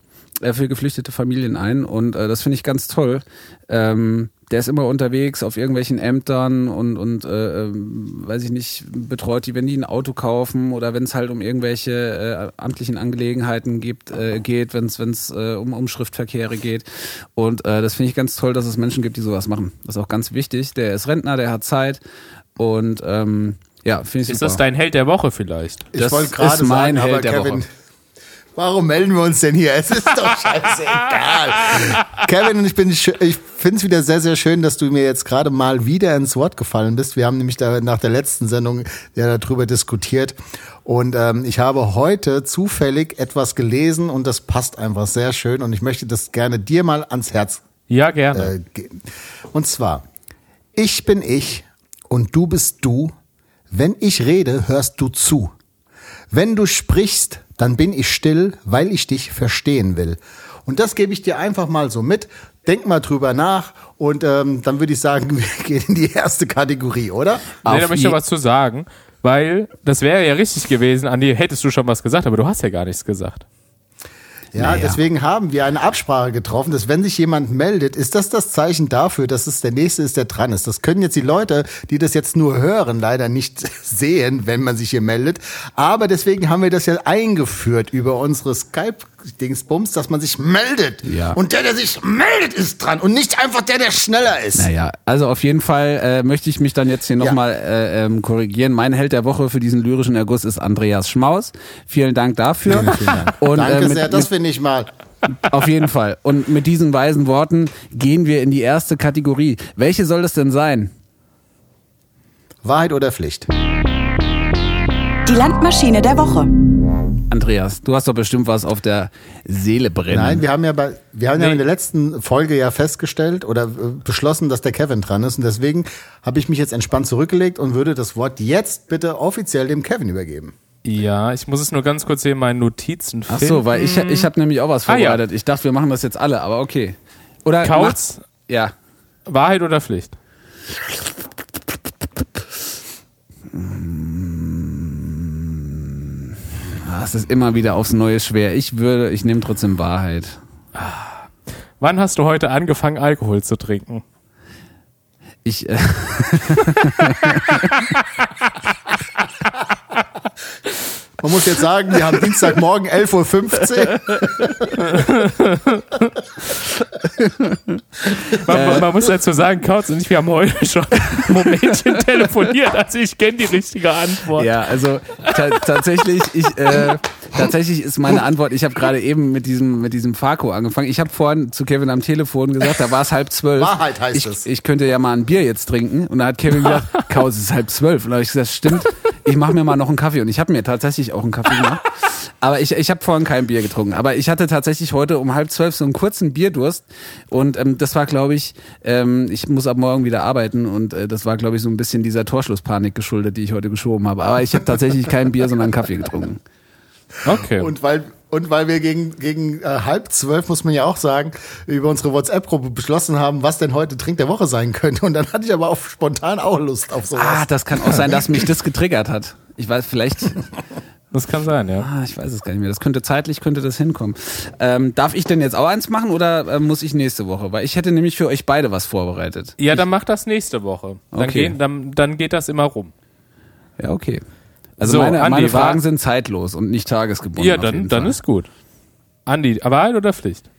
für geflüchtete Familien ein und äh, das finde ich ganz toll. Ähm, der ist immer unterwegs auf irgendwelchen Ämtern und, und äh, ähm, weiß ich nicht, betreut die, wenn die ein Auto kaufen oder wenn es halt um irgendwelche äh, amtlichen Angelegenheiten gibt, äh, geht, wenn es wenn's, äh, um, um Schriftverkehre geht. Und äh, das finde ich ganz toll, dass es Menschen gibt, die sowas machen. Das ist auch ganz wichtig. Der ist Rentner, der hat Zeit und ähm, ja, finde ich ist super. das dein Held der Woche vielleicht? Ich Das ist mein sagen, aber Held der Kevin, Woche. Warum melden wir uns denn hier? Es ist doch <laughs> scheißegal. Kevin, ich bin, ich finde es wieder sehr, sehr schön, dass du mir jetzt gerade mal wieder ins Wort gefallen bist. Wir haben nämlich da nach der letzten Sendung ja darüber diskutiert. Und ähm, ich habe heute zufällig etwas gelesen und das passt einfach sehr schön. Und ich möchte das gerne dir mal ans Herz Ja, gerne. äh, geben. Und zwar, ich bin ich und du bist du. Wenn ich rede, hörst du zu. Wenn du sprichst, dann bin ich still, weil ich dich verstehen will. Und das gebe ich dir einfach mal so mit. Denk mal drüber nach und ähm, dann würde ich sagen, <laughs> wir gehen in die erste Kategorie, oder? Nee, da möchte ich was zu sagen, weil das wäre ja richtig gewesen, Andi, hättest du schon was gesagt, aber du hast ja gar nichts gesagt. Ja, Naja. deswegen haben wir eine Absprache getroffen, dass wenn sich jemand meldet, ist das das Zeichen dafür, dass es der Nächste ist, der dran ist. Das können jetzt die Leute, die das jetzt nur hören, leider nicht <laughs> sehen, wenn man sich hier meldet. Aber deswegen haben wir das ja eingeführt über unsere Skype-Dingsbums, dass man sich meldet. Ja. Und der, der sich meldet, ist dran und nicht einfach der, der schneller ist. Naja, also auf jeden Fall äh, möchte ich mich dann jetzt hier Ja. nochmal äh, ähm, korrigieren. Mein Held der Woche für diesen lyrischen Erguss ist Andreas Schmaus. Vielen Dank dafür. Vielen Dank. Und, Danke äh, mit, sehr, das finde ich mal. auf jeden Fall. Und mit diesen weisen Worten gehen wir in die erste Kategorie. Welche soll das denn sein? Wahrheit oder Pflicht? Die Landmaschine der Woche. Andreas, du hast doch bestimmt was auf der Seele brennen. Nein, wir haben ja bei, wir haben ja Nee. in der letzten Folge ja festgestellt oder äh, beschlossen, dass der Kevin dran ist und deswegen habe ich mich jetzt entspannt zurückgelegt und würde das Wort jetzt bitte offiziell dem Kevin übergeben. Ja, ich muss es nur ganz kurz hier in meinen Notizen Ach finden. so, weil ich, ich habe nämlich auch was Ah, ja. vorbereitet. Ich dachte, wir machen das jetzt alle, aber okay. Oder Kauz, Ja. Wahrheit oder Pflicht? Ah, Es ist immer wieder aufs Neue schwer. Ich würde, ich nehme trotzdem Wahrheit. Wann hast du heute angefangen, Alkohol zu trinken? Ich, äh, <laughs> <laughs> Man muss jetzt sagen, wir haben Dienstagmorgen 11.15 Uhr. Man, man, man muss dazu sagen, Kautz und ich, wir haben heute schon ein Momentchen telefoniert, also ich kenne die richtige Antwort. ja, also ta tatsächlich, ich, äh, tatsächlich ist meine Antwort, ich habe gerade eben mit diesem, mit diesem Farko angefangen. Ich habe vorhin zu Kevin am Telefon gesagt, da war es halb zwölf. Wahrheit heißt ich, es. Ich könnte ja mal ein Bier jetzt trinken. Und da hat Kevin gesagt, Kaus, es ist halb zwölf. Und da habe ich gesagt, stimmt, ich mache mir mal noch einen Kaffee. Und ich habe mir tatsächlich auch einen Kaffee gemacht. Aber ich, ich habe vorhin kein Bier getrunken. Aber ich hatte tatsächlich heute um halb zwölf so einen kurzen Bierdurst. Und ähm, das war, glaube ich, ähm, ich muss ab morgen wieder arbeiten. Und äh, das war, glaube ich, so ein bisschen dieser Torschlusspanik geschuldet, die ich heute geschoben habe. Aber ich habe tatsächlich kein Bier, sondern einen Kaffee getrunken. Okay. Und weil, und weil wir gegen, gegen äh, halb zwölf, muss man ja auch sagen, über unsere WhatsApp-Gruppe beschlossen haben, was denn heute Trink der Woche sein könnte. Und dann hatte ich aber auch spontan auch Lust auf sowas. Ah, das kann auch sein, dass mich das getriggert hat. Ich weiß, vielleicht, <laughs> das kann sein, ja. ah, ich weiß es gar nicht mehr. Das könnte zeitlich, könnte das hinkommen. Ähm, darf ich denn jetzt auch eins machen oder äh, muss ich nächste Woche? Weil ich hätte nämlich für euch beide was vorbereitet. Ja, dann mach das nächste Woche. Dann, Okay. gehen, dann, dann geht das immer rum. Ja, okay. Also So, meine, Andi, meine Fragen sind zeitlos und nicht tagesgebunden. ja, dann, dann ist gut. Andi, Wahrheit oder Pflicht?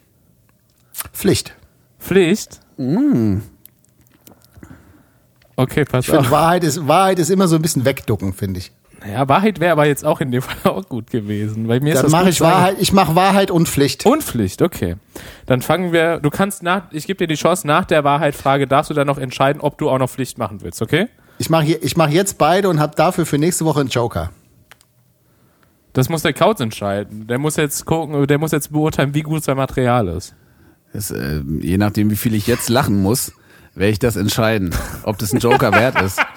Pflicht. Pflicht? Mm. Okay, pass Ich finde, auf. Wahrheit ist, Wahrheit ist immer so ein bisschen wegducken, finde ich. Ja, Wahrheit wäre aber jetzt auch in dem <laughs> Fall auch gut gewesen. Weil mir ist Dann das mache ich sagen. Wahrheit, ich mache Wahrheit und Pflicht. Und Pflicht, okay. Dann fangen wir, du kannst nach, ich gebe dir die Chance, nach der Wahrheit-Frage darfst du dann noch entscheiden, ob du auch noch Pflicht machen willst, okay? Ich mache hier- ich mache jetzt beide und habe dafür für nächste Woche einen Joker. Das muss der Kauz entscheiden. Der muss jetzt gucken, der muss jetzt beurteilen, wie gut sein Material ist. Das, äh, je nachdem, wie viel ich jetzt lachen muss, werde ich das entscheiden, ob das ein Joker wert ist. <laughs>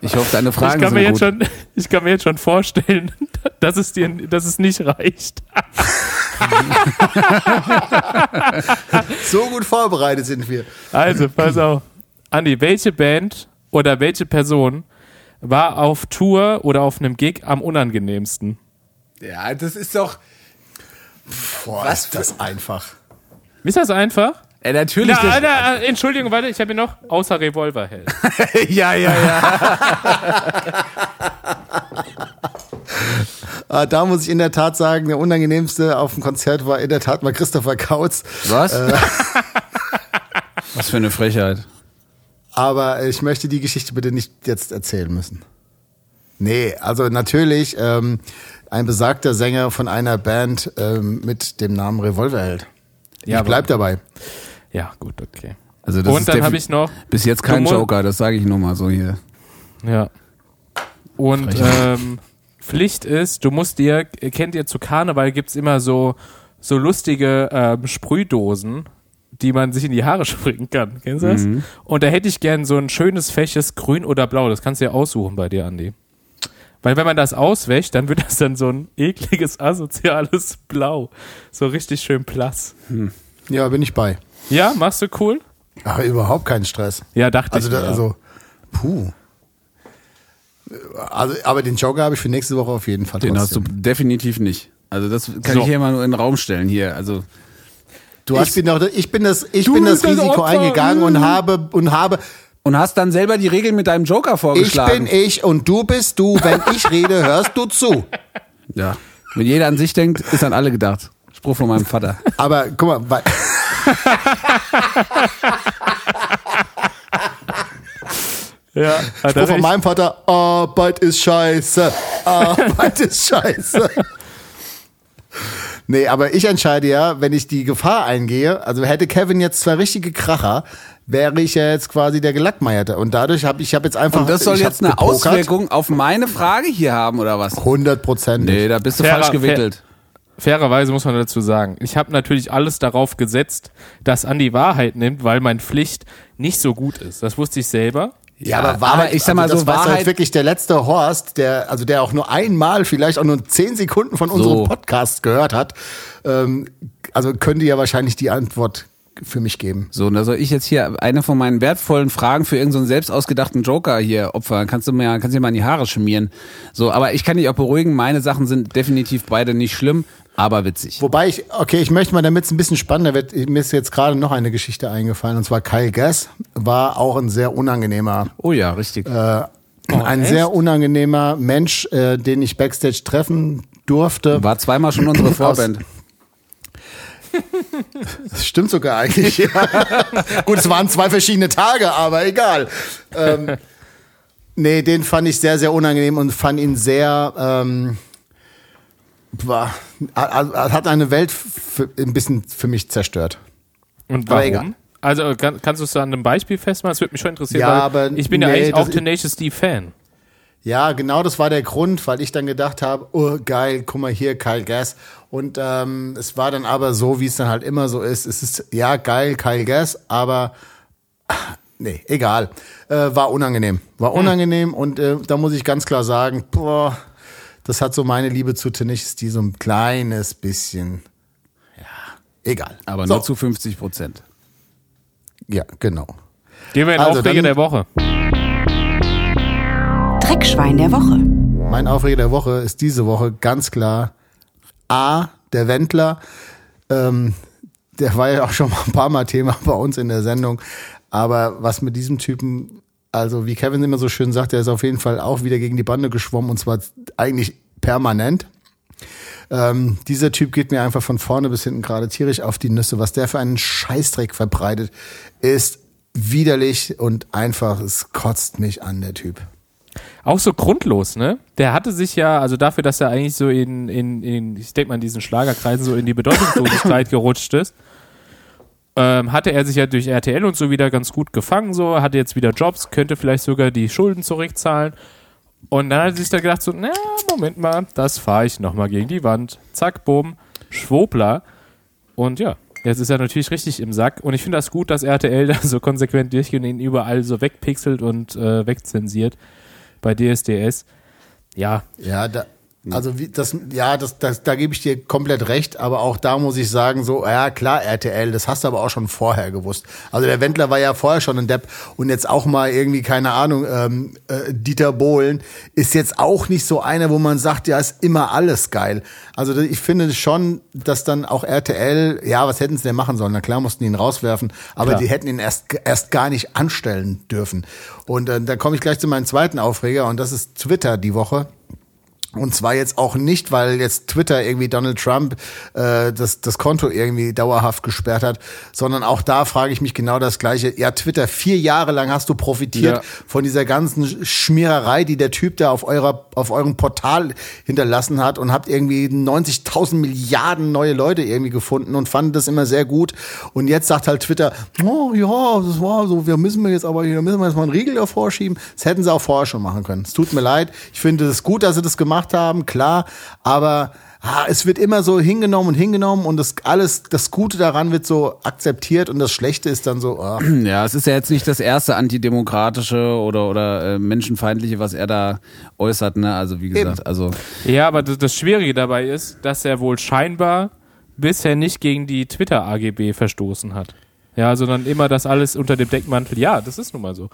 Ich hoffe, deine Fragen ich kann sind mir gut. jetzt schon, <laughs> ich kann mir jetzt schon vorstellen, <laughs> dass es dir, dass es nicht reicht. So gut vorbereitet sind wir. Also, pass auf. Andi, welche Band oder welche Person war auf Tour oder auf einem Gig am unangenehmsten? ja, das ist doch. Boah, Was ist das einfach. Ist das einfach? Äh, natürlich. Na, na, äh, Entschuldigung, warte, ich habe hier noch außer Revolverheld. <laughs> ja, ja, ja. <laughs> Ah, da muss ich in der Tat sagen, der unangenehmste auf dem Konzert war in der Tat mal Christopher Kautz. Was? <laughs> Was für eine Frechheit. Aber ich möchte die Geschichte bitte nicht jetzt erzählen müssen. Nee, also natürlich ähm, ein besagter Sänger von einer Band ähm, mit dem Namen Revolverheld. Ja, ich bleib dabei. Ja, gut, okay. Also das Und ist dann habe ich noch, bis jetzt kein Joker, das sage ich nur mal so hier. ja. Und ähm, Pflicht ist, du musst dir, kennt ihr zu Karneval gibt's immer so, so lustige ähm, Sprühdosen, die man sich in die Haare <laughs> springen kann. Kennst du das? Und da hätte ich gern so ein schönes Fäches grün oder blau. Das kannst du ja aussuchen bei dir, Andi. Weil wenn man das auswäscht, dann wird das dann so ein ekliges, asoziales Blau. So richtig schön blass. Ja, bin ich bei. Ja, machst du cool? Ach, überhaupt keinen Stress. Ja, dachte Also, ich. da, also, puh. Also, aber den Joker habe ich für nächste Woche auf jeden Fall. Den hast du trotzdem. definitiv nicht. Also das kann So. ich hier mal nur in den Raum stellen hier. Also Du ich bin doch, ich bin das, ich bin das das Risiko Opfer. eingegangen und habe und habe. und hast dann selber die Regeln mit deinem Joker Ich vorgeschlagen. bin ich und du bist du. Wenn ich rede, hörst du zu. ja. Wenn jeder an sich denkt, ist an alle gedacht. Spruch von meinem Vater. Aber guck mal, weil, ja, hat Spruch von meinem Vater: Arbeit ist scheiße. Arbeit ist scheiße. Nee, aber ich entscheide ja, wenn ich die Gefahr eingehe, also hätte Kevin jetzt zwei richtige Kracher, wäre ich ja jetzt quasi der Gelackmeierte. Und dadurch habe ich hab jetzt einfach. Und das soll jetzt eine gepokert. Auswirkung auf meine Frage hier haben, oder was? 100 Prozent. Nee, da bist du Fairer- falsch gewickelt. Fairerweise muss man dazu sagen, ich habe natürlich alles darauf gesetzt, dass Andi Wahrheit nimmt, weil mein Pflicht nicht so gut ist. Das wusste ich selber. Ja, aber Wahrheit, aber ich sag mal also das so, war Wahrheit- halt wirklich der letzte Horst, der, also der auch nur einmal, vielleicht auch nur zehn Sekunden von unserem So. Podcast gehört hat, ähm, also könnte ja wahrscheinlich die Antwort für mich geben. So, und da soll ich jetzt hier eine von meinen wertvollen Fragen für irgendeinen so selbst ausgedachten Joker hier opfern. Kannst du mir, kannst du dir mal in die Haare schmieren. So, aber ich kann dich auch beruhigen, meine Sachen sind definitiv beide nicht schlimm, aber witzig. Wobei ich, okay, ich möchte mal, damit es ein bisschen spannender wird, mir ist jetzt gerade noch eine Geschichte eingefallen, und zwar Kyle Gass war auch ein sehr unangenehmer, Oh ja, richtig. ein echt? sehr unangenehmer Mensch, äh, den ich backstage treffen durfte. War zweimal schon unsere Vorband. Das stimmt sogar eigentlich. <laughs> Gut, es waren zwei verschiedene Tage, aber egal. Ähm, nee, den fand ich sehr, sehr unangenehm und fand ihn sehr, ähm, war, hat eine Welt für, ein bisschen für mich zerstört. Und Aber warum? egal. Also kann, kannst du es an einem Beispiel festmachen? Das würde mich schon interessieren. Ja, aber ich bin ja nee, eigentlich auch Tenacious D-Fan. Ja, genau das war der Grund, weil ich dann gedacht habe, oh geil, guck mal hier, Kyle Gass. Und ähm, es war dann aber so, wie es dann halt immer so ist. Es ist ja geil, Kyle Gass, aber <laughs> nee, egal. Äh, war unangenehm. War unangenehm und äh, da muss ich ganz klar sagen, boah, das hat so meine Liebe zu Tenacious die so ein kleines bisschen, ja, egal. Aber so, nur zu 50 Prozent. Ja, genau. Gehen wir in Also, Aufreger der Woche. Dreckschwein der Woche. Mein Aufreger der Woche ist diese Woche ganz klar A, der Wendler. Ähm, der war ja auch schon mal ein paar Mal Thema bei uns in der Sendung. Aber was mit diesem Typen, also wie Kevin immer so schön sagt, der ist auf jeden Fall auch wieder gegen die Bande geschwommen und zwar eigentlich permanent. Ähm, dieser Typ geht mir einfach von vorne bis hinten gerade tierisch auf die Nüsse. Was der für einen Scheißdreck verbreitet, ist widerlich und einfach, es kotzt mich an, der Typ. Auch so grundlos, ne? Der hatte sich ja, also dafür, dass er eigentlich so in, in, in ich denke mal, in diesen Schlagerkreisen so in die Bedeutungslosigkeit <coughs> gerutscht ist, ähm, hatte er sich ja durch RTL und so wieder ganz gut gefangen, so, hatte jetzt wieder Jobs, könnte vielleicht sogar die Schulden zurückzahlen. Und dann hat er sich da gedacht, so, na, Moment mal, das fahre ich nochmal gegen die Wand. Zack, bumm, Schwobler. Und ja, jetzt ist er natürlich richtig im Sack. Und ich finde das gut, dass RTL <laughs> da so konsequent durchgeht und ihn überall so wegpixelt und äh, wegzensiert bei DSDS. Ja, Ja, da, also wie, das, ja, das, das, da gebe ich dir komplett recht, aber auch da muss ich sagen, so, ja klar, RTL, das hast du aber auch schon vorher gewusst. Also der Wendler war ja vorher schon ein Depp und jetzt auch mal irgendwie, keine Ahnung, ähm, äh, Dieter Bohlen ist jetzt auch nicht so einer, wo man sagt, ja, ist immer alles geil. Also ich finde schon, dass dann auch RTL, ja, was hätten sie denn machen sollen? Na klar, mussten die ihn rauswerfen, aber Klar. die hätten ihn erst, erst gar nicht anstellen dürfen. Und äh, da komme ich gleich zu meinem zweiten Aufreger und das ist Twitter die Woche. Und zwar jetzt auch nicht, weil jetzt Twitter irgendwie Donald Trump äh, das, das Konto irgendwie dauerhaft gesperrt hat, sondern auch da frage ich mich genau das Gleiche. Ja, Twitter, vier Jahre lang hast du profitiert Ja. von dieser ganzen Schmiererei, die der Typ da auf, eurer, auf eurem Portal hinterlassen hat und habt irgendwie 90.000 Milliarden neue Leute irgendwie gefunden und fandet das immer sehr gut. Und jetzt sagt halt Twitter, oh ja, das war so, wir müssen wir jetzt aber hier müssen wir jetzt mal einen Riegel davor schieben. Das hätten sie auch vorher schon machen können. Es tut mir leid. Ich finde es gut, dass sie das gemacht haben, klar, aber ah, es wird immer so hingenommen und hingenommen und das alles, das Gute daran wird so akzeptiert und das Schlechte ist dann so, ah. <clears throat> Ja, es ist ja jetzt nicht das erste antidemokratische oder oder äh, menschenfeindliche, was er da äußert, ne? Also wie gesagt, also Ja, aber das, das Schwierige dabei ist, dass er wohl scheinbar bisher nicht gegen die Twitter-AGB verstoßen hat. Ja, sondern immer das alles unter dem Deckmantel, ja, das ist nun mal so,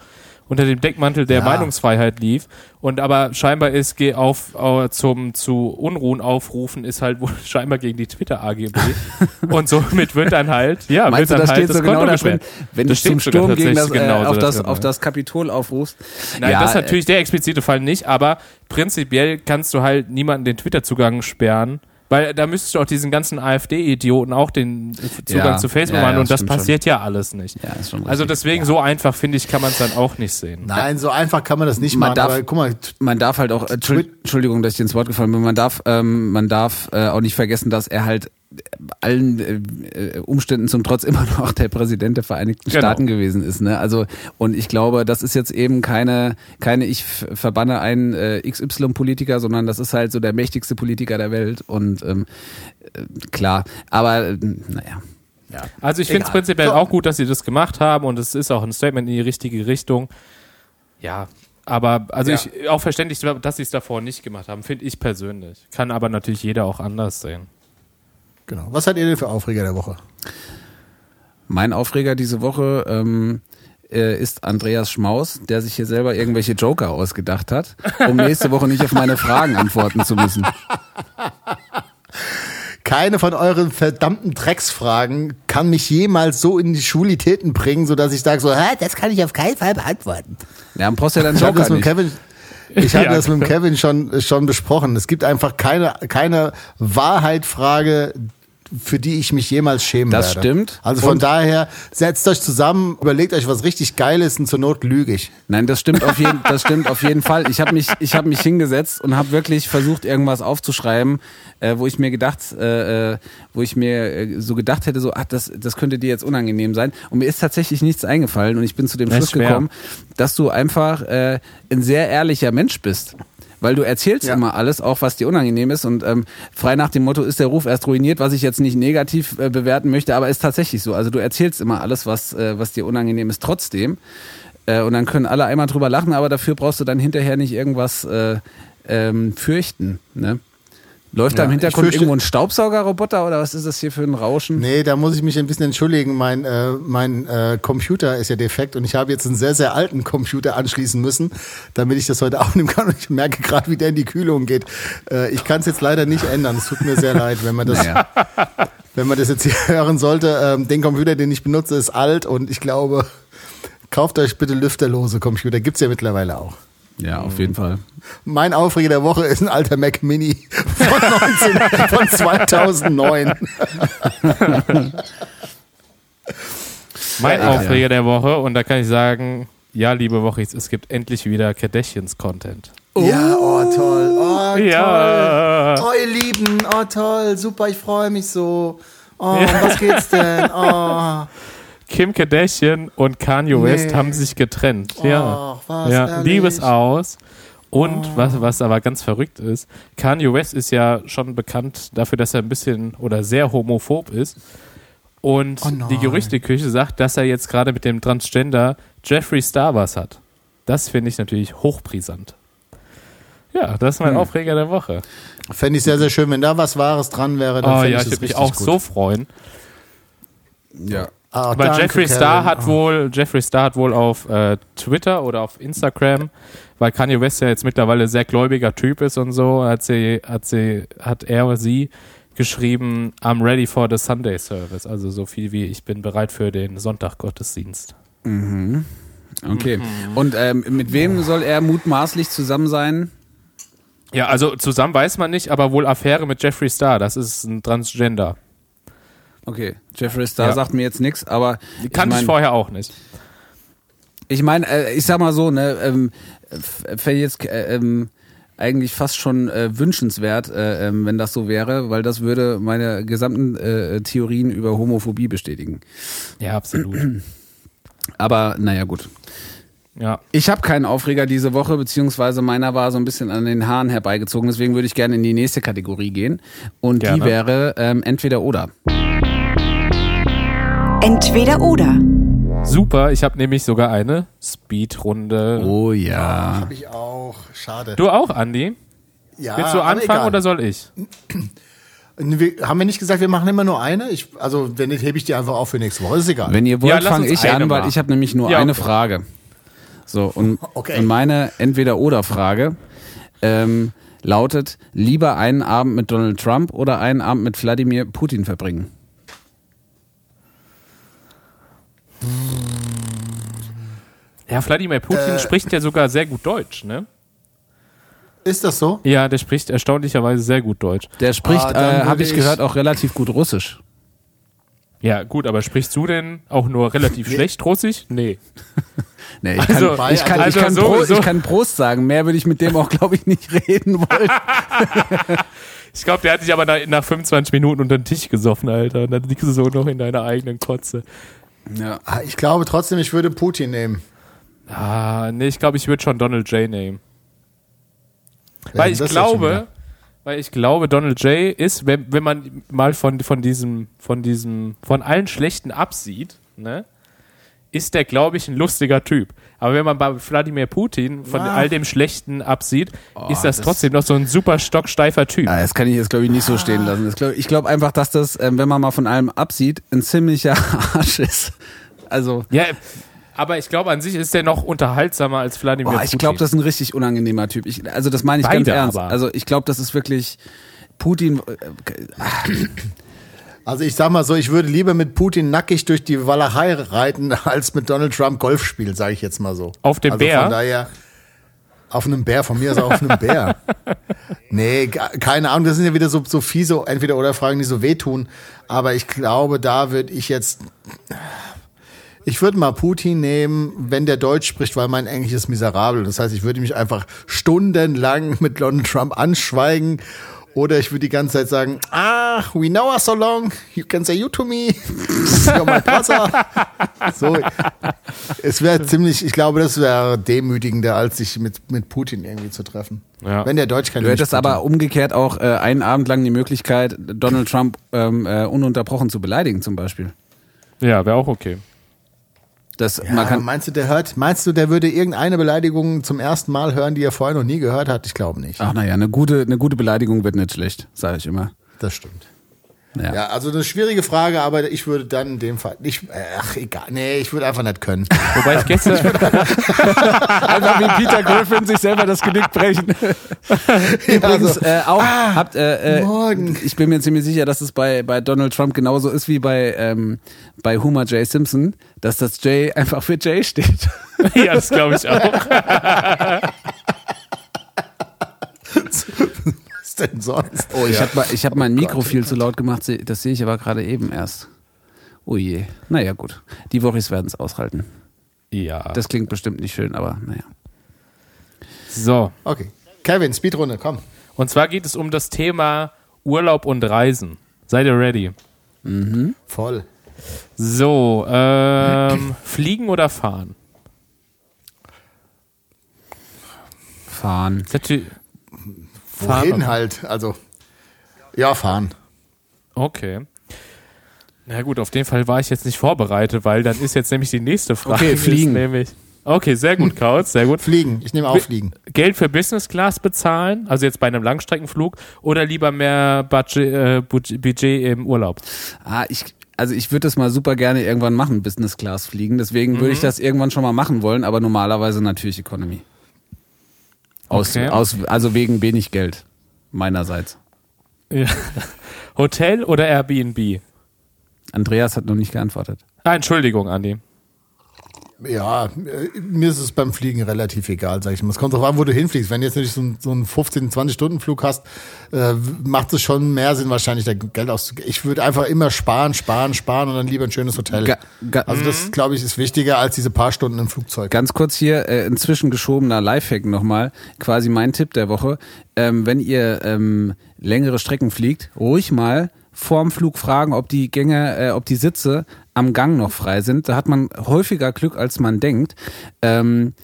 unter dem Deckmantel der Ja. Meinungsfreiheit lief. Und aber scheinbar ist geh auf äh, zum zu Unruhen aufrufen ist halt wohl <laughs> scheinbar gegen die Twitter-AGB. <laughs> Und somit wird dann halt, ja, Meinst du, wird da dann halt so das genau Konto da drin, wenn Das du zum Sturm gegen das, tatsächlich äh, auf, da das, drin, auf das Kapitol aufrufst? Nein, ja, das ist äh, natürlich der explizite Fall nicht, aber prinzipiell kannst du halt niemanden den Twitter-Zugang sperren, weil da müsstest du auch diesen ganzen AfD-Idioten auch den Zugang Ja, zu Facebook ja, machen ja, und das stimmt schon. passiert ja alles nicht. Ja, ist schon also deswegen so einfach, finde ich, kann man es dann auch nicht sehen. Nein, so einfach kann man das nicht Man machen. darf- aber guck mal, man darf halt auch, äh, Entschuld- Entschuldigung, dass ich ins Wort gefallen bin, man darf, ähm, man darf äh, auch nicht vergessen, dass er halt allen äh, äh, Umständen zum Trotz immer <laughs> noch der Präsident der Vereinigten Genau. Staaten gewesen ist. Ne? Also und ich glaube, das ist jetzt eben keine, keine ich verbanne einen äh, XY-Politiker, sondern das ist halt so der mächtigste Politiker der Welt und ähm, äh, klar, aber äh, naja. Also ich finde es prinzipiell So. auch gut, dass sie das gemacht haben und es ist auch ein Statement in die richtige Richtung. Ja, aber also Ja. ich auch verständlich, dass sie es davor nicht gemacht haben, finde ich persönlich. Kann aber natürlich jeder auch anders sehen. Genau. Was hat ihr denn für Aufreger der Woche? Mein Aufreger diese Woche ähm, äh, ist Andreas Schmaus, der sich hier selber irgendwelche Joker ausgedacht hat, um nächste Woche nicht auf meine Fragen antworten zu müssen. Keine von euren verdammten Drecksfragen kann mich jemals so in die Schulitäten bringen, sodass ich sage so, Hä, das kann ich auf keinen Fall beantworten. Ja, dann brauchst du ja dann Joker nicht. Kevin, ich habe <laughs> Ja, das mit Kevin schon, schon besprochen. Es gibt einfach keine, keine Wahrheitfrage, für die ich mich jemals schämen Das werde. stimmt. Also von Und- daher, setzt euch zusammen, überlegt euch was richtig Geiles und zur Not lüge ich. Nein, das stimmt auf jeden, das stimmt auf jeden Fall. Ich habe mich, ich habe mich hingesetzt und habe wirklich versucht, irgendwas aufzuschreiben, äh, wo ich mir gedacht, äh, äh, wo ich mir äh, so gedacht hätte, so, ach, das, das könnte dir jetzt unangenehm sein. Und mir ist tatsächlich nichts eingefallen und ich bin zu dem Das Schluss gekommen, dass du einfach äh, ein sehr ehrlicher Mensch bist. Weil du erzählst Ja. immer alles, auch was dir unangenehm ist. Und ähm, frei nach dem Motto ist der Ruf erst ruiniert, was ich jetzt nicht negativ äh, bewerten möchte, aber ist tatsächlich so. Also du erzählst immer alles, was, äh, was dir unangenehm ist, trotzdem. Äh, und dann können alle einmal drüber lachen, aber dafür brauchst du dann hinterher nicht irgendwas äh, ähm, fürchten. Ne? Läuft da im Hintergrund fürchte- irgendwo ein Staubsaugerroboter oder was ist das hier für ein Rauschen? Nee, da muss ich mich ein bisschen entschuldigen. Mein, äh, mein äh, Computer ist ja defekt und ich habe jetzt einen sehr, sehr alten Computer anschließen müssen, damit ich das heute <laughs> aufnehmen kann. Und ich merke gerade, wie der in die Kühlung geht. Äh, ich kann es jetzt leider nicht ändern. Es tut mir sehr leid, wenn man das, Naja. <laughs> wenn man das jetzt hier <laughs> hören sollte. Ähm, den Computer, den ich benutze, ist alt und ich glaube, kauft euch bitte lüfterlose Computer. Gibt's ja mittlerweile auch. Ja, auf jeden Fall. Mein Aufreger der Woche ist ein alter Mac Mini von, 19, <laughs> von 2009. Mein Ja, ja. Aufreger der Woche und da kann ich sagen, ja, liebe Wochis, es gibt endlich wieder Kardashians-Content. Ja, oh toll. Oh, Ja. toll. Oh, ihr Lieben, oh toll, super, ich freue mich so. Oh, um was geht's denn? Oh, Kim Kardashian und Kanye West Nee. haben sich getrennt. ja, Och, was ja? Liebes aus. Und was, was aber ganz verrückt ist, Kanye West ist ja schon bekannt dafür, dass er ein bisschen oder sehr homophob ist. Und Oh die Gerüchteküche sagt, dass er jetzt gerade mit dem Transgender Jeffree Star was hat. Das finde ich natürlich hochbrisant. Ja, das ist Hm. mein Aufreger der Woche. Fände ich sehr, sehr schön, wenn da was Wahres dran wäre. Dann Oh fände ja, ich ich würde mich auch gut. so freuen. Ja. Ah, Weil danke, Jeffree Star Kevin. hat Oh. wohl, Jeffree Star hat wohl auf äh, Twitter oder auf Instagram, weil Kanye West ja jetzt mittlerweile sehr gläubiger Typ ist und so, hat sie, hat sie, hat er oder sie geschrieben, I'm ready for the Sunday Service. Also so viel wie ich bin bereit für den Sonntaggottesdienst. Okay. Und ähm, mit wem soll er mutmaßlich zusammen sein? Ja, also zusammen weiß man nicht, aber wohl Affäre mit Jeffree Star. Das ist ein Transgender. Okay, Jeffrey Star Ja. sagt mir jetzt nichts, aber ich Kannte ich mein- vorher auch nicht. Ich meine, äh, ich sag mal so, ne, ähm, wäre jetzt äh, ähm, eigentlich fast schon äh, wünschenswert, äh, ähm, wenn das so wäre, weil das würde meine gesamten äh, Theorien über Homophobie bestätigen. Ja, absolut. <clears throat> Aber naja, gut. ja. Ich habe keinen Aufreger diese Woche, beziehungsweise meiner war so ein bisschen an den Haaren herbeigezogen, deswegen würde ich gerne in die nächste Kategorie gehen. Und die Gerne. wäre ähm, entweder oder. Entweder oder. Super, ich habe nämlich sogar eine Speedrunde. Oh ja. Hab ich auch. Schade. Du auch, Andi? ja, Willst du anfangen oder soll ich? Wir, haben wir nicht gesagt, wir machen immer nur eine? Ich, also, wenn nicht, hebe ich die einfach auf für nächste Woche. Ist egal. Wenn ihr wollt, Ja, fange ich an, weil ich habe nämlich nur Ja, eine okay. Frage. So, und, Okay. und meine Entweder-Oder-Frage ähm, lautet, lieber einen Abend mit Donald Trump oder einen Abend mit Wladimir Putin verbringen? Ja, Wladimir Putin Äh. spricht ja sogar sehr gut Deutsch, ne? Ist das so? Ja, der spricht erstaunlicherweise sehr gut Deutsch. Der spricht, Ah, äh, habe ich ich- gehört, auch relativ gut Russisch. Ja, gut, aber sprichst du denn auch nur relativ schlecht Russisch? Nee. <laughs> Nee, ich, Also- kann, ich, kann, also ich, kann so- ich kann Prost sagen. Mehr würde ich mit dem auch, glaube ich, nicht <laughs> reden wollen. <laughs> Ich glaube, der hat dich aber nach, nach 25 Minuten unter den Tisch gesoffen, Alter. Und dann liegst du so noch in deiner eigenen Kotze. Ja. Ah, Ich glaube trotzdem, ich würde Putin nehmen. Ah, nee, ich glaube, ich würde schon Donald J nehmen. Wer Weil ich glaube, weil ich glaube, Donald J ist, wenn, wenn man mal von, von diesem, von diesem, von allen Schlechten absieht, ne, ist der, glaube ich, ein lustiger Typ. Aber wenn man bei Wladimir Putin von Ah. all dem Schlechten absieht, ist das, das- trotzdem noch so ein super stocksteifer Typ. Ja, das kann ich jetzt, glaube ich, nicht so stehen lassen. Das glaub, ich glaube einfach, dass das, ähm, wenn man mal von allem absieht, ein ziemlicher <laughs> Arsch ist. Also, Ja, aber ich glaube, an sich ist der noch unterhaltsamer als Wladimir Putin. ich glaube, das ist ein richtig unangenehmer Typ. Ich, also, das meine ich Beide ganz ernst. aber. Also, ich glaube, das ist wirklich Putin. Äh, Also ich sag mal so, ich würde lieber mit Putin nackig durch die Walachei reiten, <laughs> als mit Donald Trump Golf spielen, sage ich jetzt mal so. Auf dem also Bär? Von daher, auf einem Bär, von mir aus auf einem Bär. <laughs> Nee, keine Ahnung, das sind ja wieder so, so fiese Entweder-Oder-Fragen, die so wehtun. Aber ich glaube, da würde ich jetzt. Ich würde mal Putin nehmen, wenn der Deutsch spricht, weil mein Englisch ist miserabel. Das heißt, ich würde mich einfach stundenlang <laughs> mit Donald Trump anschweigen. Oder ich würde die ganze Zeit sagen, ach, we know us so long, you can say you to me, <laughs> you're my brother. So, es wäre ziemlich, ich glaube, das wäre demütigender, als sich mit, mit Putin irgendwie zu treffen. Ja. Wenn der Deutsch kann. Du hättest aber umgekehrt auch äh, einen Abend lang die Möglichkeit, Donald Trump ähm, äh, ununterbrochen zu beleidigen zum Beispiel. Ja, wäre auch okay. Das, Ja, man kann, meinst du, der hört, meinst du, der würde irgendeine Beleidigung zum ersten Mal hören, die er vorher noch nie gehört hat? Ich glaube nicht. ach naja, eine gute, eine gute Beleidigung wird nicht schlecht, sage ich immer. Das stimmt. Ja. Ja, also eine schwierige Frage, aber ich würde dann in dem Fall, ich, ach egal, nee, ich würde einfach nicht können. <laughs> Wobei ich gestern, <laughs> Einfach wie Peter Griffin sich selber das Genick brechen. <laughs> Übrigens, Also, äh, auch habt, äh, äh, morgen. ich bin mir ziemlich sicher, dass es bei, bei Donald Trump genauso ist wie bei, ähm, bei Homer J. Simpson, dass das J einfach für Jay steht. ja, das glaube ich auch. Was denn sonst? Oh, ich hab habe ich hab mein Mikro viel zu laut gemacht, das sehe ich aber gerade eben erst. Oh je. Naja, gut. Die Wochis werden es aushalten. Ja. Das klingt bestimmt nicht schön, aber naja. so. Okay. Kevin, Speedrunde, komm. Und zwar geht es um das Thema Urlaub und Reisen. Seid ihr ready? Voll. So, ähm, <clears throat> fliegen oder fahren? Fahren. Natürlich- Wohin Fahren. halt? Also, ja, fahren. Okay. Na gut, auf den Fall war ich jetzt nicht vorbereitet, weil dann ist jetzt nämlich die nächste Frage. Okay, fliegen. Nämlich, okay, sehr gut, Kautz, sehr gut. Fliegen. Ich nehme auch Fliegen. Geld für Business Class bezahlen, also jetzt bei einem Langstreckenflug, oder lieber mehr Budget, äh, Budget im Urlaub? Ah, ich, also ich würde das mal super gerne irgendwann machen, Business Class fliegen. Deswegen würde ich Mhm. das irgendwann schon mal machen wollen, aber normalerweise natürlich Economy. Aus, Okay. aus, also wegen wenig Geld meinerseits. Ja. <laughs> Hotel oder Airbnb? Andreas hat noch nicht geantwortet. Ah, Entschuldigung, Andi. Ja, äh, mir ist es beim Fliegen relativ egal, sag ich mal. Es kommt drauf an, wo du hinfliegst. Wenn du jetzt natürlich so, einen- so einen 15-, 20-Stunden-Flug hast, äh, macht es schon mehr Sinn, wahrscheinlich da Geld auszugeben. Ich würde einfach immer sparen, sparen, sparen und dann lieber ein schönes Hotel. Ga- ga- also das, glaube ich, ist wichtiger als diese paar Stunden im Flugzeug. Ganz kurz hier, äh, inzwischen geschobener Lifehack nochmal, quasi mein Tipp der Woche. Ähm, wenn ihr ähm, längere Strecken fliegt, ruhig mal vorm Flug fragen, ob die Gänge, äh, ob die Sitze am Gang noch frei sind. Da hat man häufiger Glück, als man denkt. Ähm,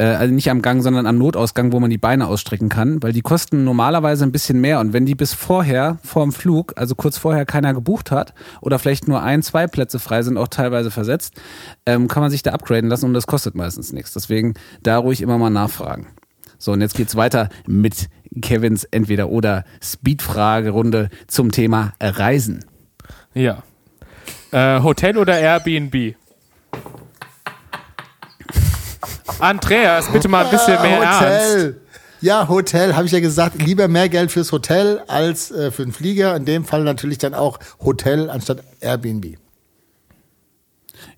äh, also nicht am Gang, sondern am Notausgang, wo man die Beine ausstrecken kann, weil die kosten normalerweise ein bisschen mehr und wenn die bis vorher, vorm Flug, also kurz vorher keiner gebucht hat oder vielleicht nur ein, zwei Plätze frei sind, auch teilweise versetzt, ähm, kann man sich da upgraden lassen und das kostet meistens nichts. Deswegen da ruhig immer mal nachfragen. So, und jetzt geht's weiter mit Kevins Entweder-Oder Speed-Fragerunde zum Thema Reisen. Ja. Äh, Hotel oder Airbnb? Andreas, bitte mal ein bisschen mehr Ernst. Hotel. Ja, Hotel, habe ich ja gesagt, lieber mehr Geld fürs Hotel als äh, für den Flieger. In dem Fall natürlich dann auch Hotel anstatt Airbnb.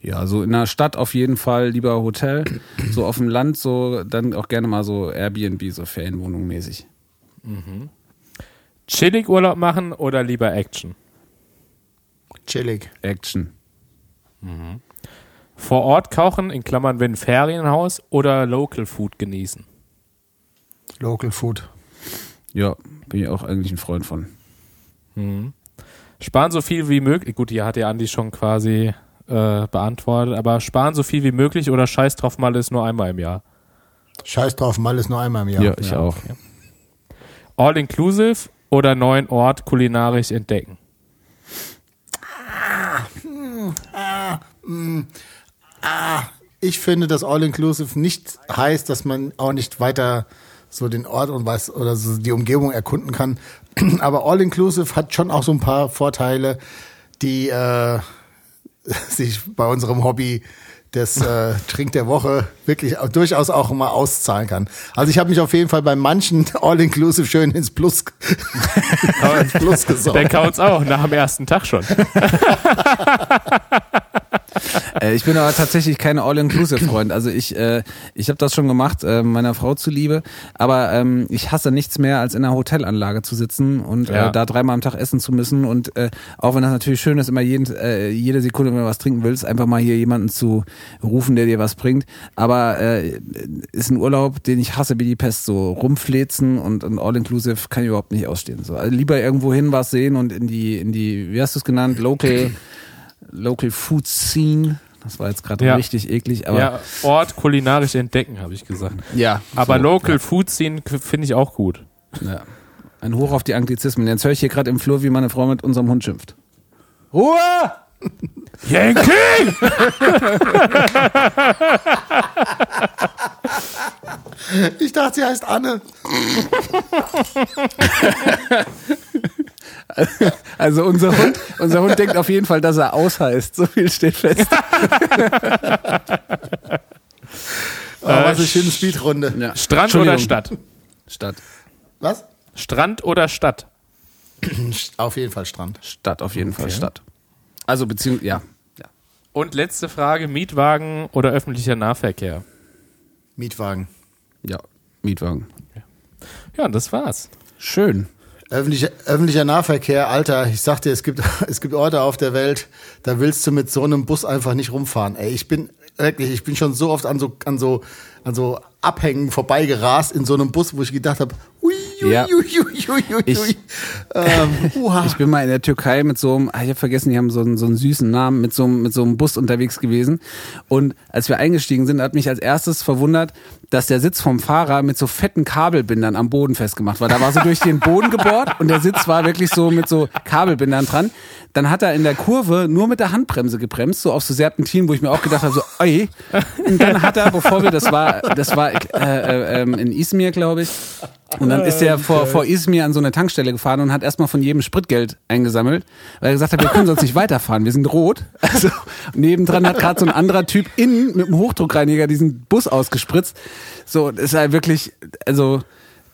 Ja, so in der Stadt auf jeden Fall lieber Hotel. So auf dem Land so dann auch gerne mal so Airbnb, so Ferienwohnung mäßig. Chillig Urlaub machen oder lieber Action? Chillig. Action. Vor Ort kochen, in Klammern wenn Ferienhaus, oder Local Food genießen? Local Food. Ja, bin ich auch eigentlich ein Freund von. Sparen so viel wie möglich. Gut, hier hat ja Andi schon quasi äh, beantwortet, aber sparen so viel wie möglich oder scheiß drauf mal ist nur einmal im Jahr. Scheiß drauf, mal ist nur einmal im Jahr. Ja, ich auch. All inclusive oder neuen Ort kulinarisch entdecken? Ich finde, dass All-Inclusive nicht heißt, dass man auch nicht weiter so den Ort und was oder so die Umgebung erkunden kann. <clears throat> Aber All-Inclusive hat schon auch so ein paar Vorteile, die äh, <laughs> sich bei unserem Hobby des äh, <laughs> Trink der Woche wirklich auch, durchaus auch mal auszahlen kann. Also ich habe mich auf jeden Fall bei manchen <laughs> All-Inclusive schön ins Plus, ins Plus Der gesorgt. Kauz auch, nach dem ersten Tag schon. Äh, ich bin aber tatsächlich kein All-Inclusive-Freund. Also ich, äh, ich habe das schon gemacht, äh, meiner Frau zuliebe. Aber ähm, ich hasse nichts mehr, als in einer Hotelanlage zu sitzen und Ja. äh, da dreimal am Tag essen zu müssen. Und äh, auch wenn das natürlich schön ist, immer jeden, äh, jede Sekunde, wenn du was trinken willst, einfach mal hier jemanden zu rufen, der dir was bringt. Aber äh, ist ein Urlaub, den ich hasse wie die Pest. So rumflezen und, und All-Inclusive kann ich überhaupt nicht ausstehen. So, also lieber irgendwo hin was sehen und in die, in die, wie hast du es genannt, Local, Local Food Scene. Das war jetzt gerade Ja. richtig eklig, aber ja, Ort kulinarisch entdecken, habe ich gesagt. ja. Aber so, Local Food Scene finde ich auch gut. Ja. Ein Hoch auf die Anglizismen. Jetzt höre ich hier gerade im Flur, wie meine Frau mit unserem Hund schimpft. Ruhe! Yankee! Ich dachte, sie heißt Anne. <laughs> <laughs> Also unser Hund, unser Hund denkt auf jeden Fall, dass er aus heißt. So viel steht fest. <laughs> Oh, was eine schöne Speedrunde. Ja. Strand oder. Stadt? Stadt. Was? Strand oder Stadt? <clears throat> Auf jeden Fall Strand. Stadt, auf jeden Fall Stadt. Also beziehungsweise, ja. ja. Und letzte Frage, Mietwagen oder öffentlicher Nahverkehr? Mietwagen. Ja, Mietwagen. Ja, und das war's. Schön. Öffentlicher, öffentlicher Nahverkehr, Alter, ich sag dir, es gibt, <laughs> es gibt Orte auf der Welt, da willst du mit so einem Bus einfach nicht rumfahren. Ey, ich bin wirklich, ich bin schon so oft an so, an so, an so Abhängen vorbeigerast in so einem Bus, wo ich gedacht habe, ui, ui, Ja. ui, Ich-. Ähm. Ich bin mal in der Türkei mit so einem, ich habe vergessen, die haben so einen, so einen süßen Namen, mit so, einem- mit so einem Bus unterwegs gewesen. Und als wir eingestiegen sind, hat mich als erstes verwundert, dass der Sitz vom Fahrer mit so fetten Kabelbindern am Boden festgemacht war. Da war so durch den Boden gebohrt und der Sitz war wirklich so mit so Kabelbindern dran. Dann hat er in der Kurve nur mit der Handbremse gebremst, so auf so Serpentinen, wo ich mir auch gedacht habe, so, oi. Und dann hat er, bevor wir, das war, das war äh, äh, ähm, in Izmir, glaube ich, und dann ist er vor, vor Izmir an so eine Tankstelle gefahren und hat erstmal von jedem Spritgeld eingesammelt, weil er gesagt hat, wir können sonst nicht weiterfahren, wir sind rot. <laughs> Also nebendran hat gerade so ein anderer Typ innen mit einem Hochdruckreiniger diesen Bus ausgespritzt. So, das ist halt wirklich, also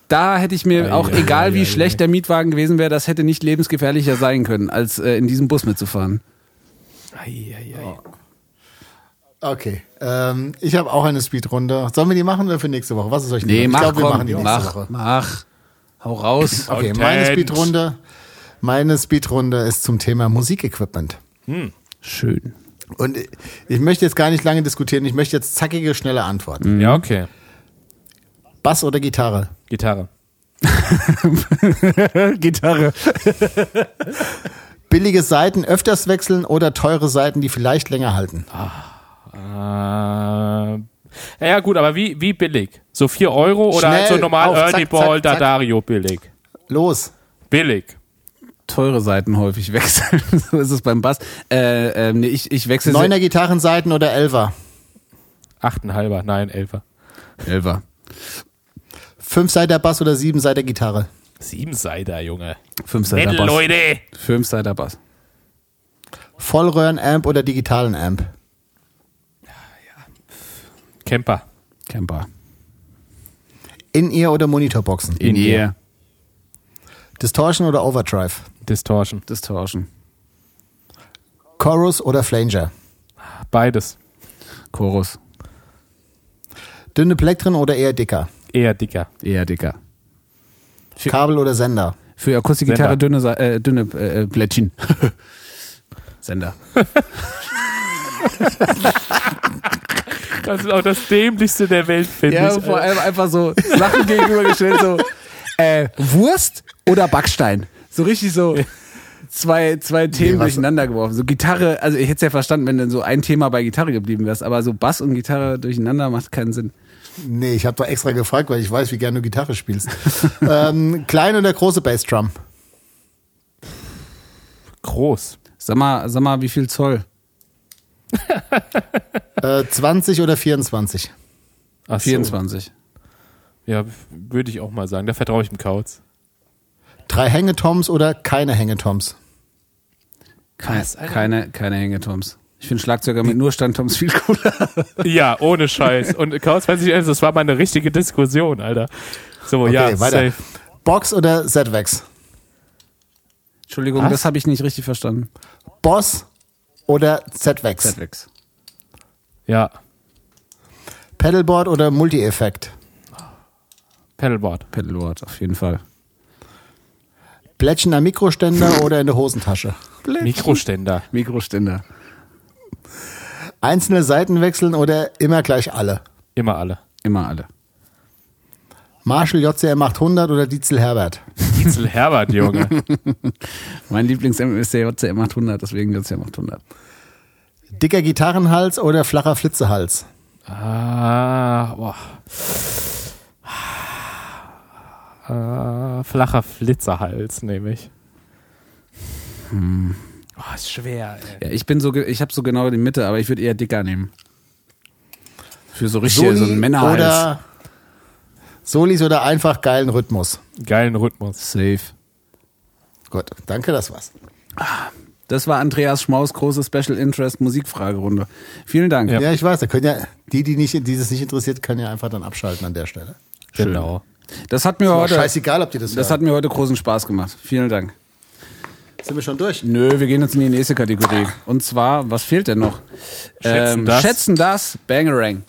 da hätte ich mir auch, egal wie schlecht der Mietwagen gewesen wäre, das hätte nicht lebensgefährlicher sein können, als äh, in diesem Bus mitzufahren. Okay, ähm, ich habe auch eine Speedrunde. Sollen wir die machen oder für nächste Woche? Was ist euch Nee, mach, ich glaube, wir komm, machen die nächste mach, Woche. mach, hau raus. <laughs> Okay, Content. meine Speedrunde, meine Speedrunde ist zum Thema Musikequipment. Schön. Und ich möchte jetzt gar nicht lange diskutieren, ich möchte jetzt zackige, schnelle Antworten. Ja, okay. Bass oder Gitarre? Gitarre. <laughs> Gitarre. Billige Seiten öfters wechseln oder teure Seiten, die vielleicht länger halten? Äh, ja gut, aber wie, wie billig? So 4 Euro oder halt so Schnell, normal auf, Ernie zack, Ball, zack, zack. Dadario billig? Los. Billig. Teure Seiten häufig <laughs> wechseln. so ist es beim Bass. Äh, ähm, nee, ich, ich wechsle Neuner Gitarrenseiten oder Elfer? Achtenhalber, nein, Elfer. Elfer. Fünfseiter Bass oder Siebenseiter Gitarre? Siebenseiter, Junge. Fünfseiter Bass. Leute. Fünfseiter Bass. Vollröhrenamp oder digitalen Amp? Camper. Camper. In-Ear oder Monitorboxen? In ihr. Distortion oder Overdrive? Distortion. Distortion. Chorus oder Flanger? Beides. Chorus. Dünne Plektren oder eher dicker? Eher dicker. Eher dicker. Kabel oder Sender? Für Akustikgitarre dünne, äh, dünne äh, Plättchen. <laughs> Sender. <laughs> Das ist auch das dämlichste der Welt, finde Ja, ich. vor allem einfach so Sachen gegenübergestellt, so äh, Wurst oder Backstein. So richtig so zwei, zwei Themen was- durcheinander geworfen. So Gitarre, also ich hätte es ja verstanden, wenn dann so ein Thema bei Gitarre geblieben wärst, aber so Bass und Gitarre durcheinander macht keinen Sinn. Nee, ich habe doch extra gefragt, weil ich weiß, wie gerne du Gitarre spielst. <laughs> ähm, klein oder große Bassdrum? Groß. Sag mal, sag mal, wie viel Zoll? <laughs> Äh, 20 oder 24? Ach so. 24. Ja, würde ich auch mal sagen. Da vertraue ich dem Kauz. Drei Hängetoms oder keine Hängetoms? Keine, keine, keine Hängetoms. Ich finde Schlagzeuger mit nur Standtoms viel cooler. <laughs> Ja, ohne Scheiß. Und Kauz weiß ich ernst, das war mal eine richtige Diskussion, Alter. So, Okay, ja, weiter. safe. Box oder Z-Wax? Entschuldigung, Was? das habe ich nicht richtig verstanden. Boss oder Z-Wax? Zedwex. Ja, Pedalboard oder Multi-Effekt? Pedalboard. Pedalboard, auf jeden Fall. Plätschender Mikroständer oder in der Hosentasche? <laughs> Mikroständer. Mikroständer. Einzelne Seiten wechseln oder immer gleich alle? Immer alle. Immer alle. Marshall JCM 800 oder Dietzel Herbert? Diesel Herbert, Junge. <laughs> Mein Lieblings-M ist der JCM 800, deswegen JCM 800. Dicker Gitarrenhals oder flacher Flitzehals? ah, boah. Ah, flacher Flitzerhals, nehme ich. Oh, ist schwer, ey. Ja, ich bin so, ich habe so genau die Mitte, aber ich würde eher dicker nehmen. Für so richtig so einen Männerhals. oder Solis oder einfach geilen Rhythmus? Geilen Rhythmus. Safe. Gut, danke, das war's. Das war Andreas Schmaus große Special Interest Musikfragerunde. Vielen Dank. Ja. Ja, ich weiß, da können ja die, die nicht, die es nicht interessiert, können ja einfach dann abschalten an der Stelle. Schön. Genau. Das hat mir Aber heute, scheißegal, ob die das, das hören. hat mir heute großen Spaß gemacht. Vielen Dank. Sind wir schon durch? Nö, wir gehen jetzt in die nächste Kategorie. Und zwar, was fehlt denn noch? Schätzen ähm, das. Schätzen das, Bangerang.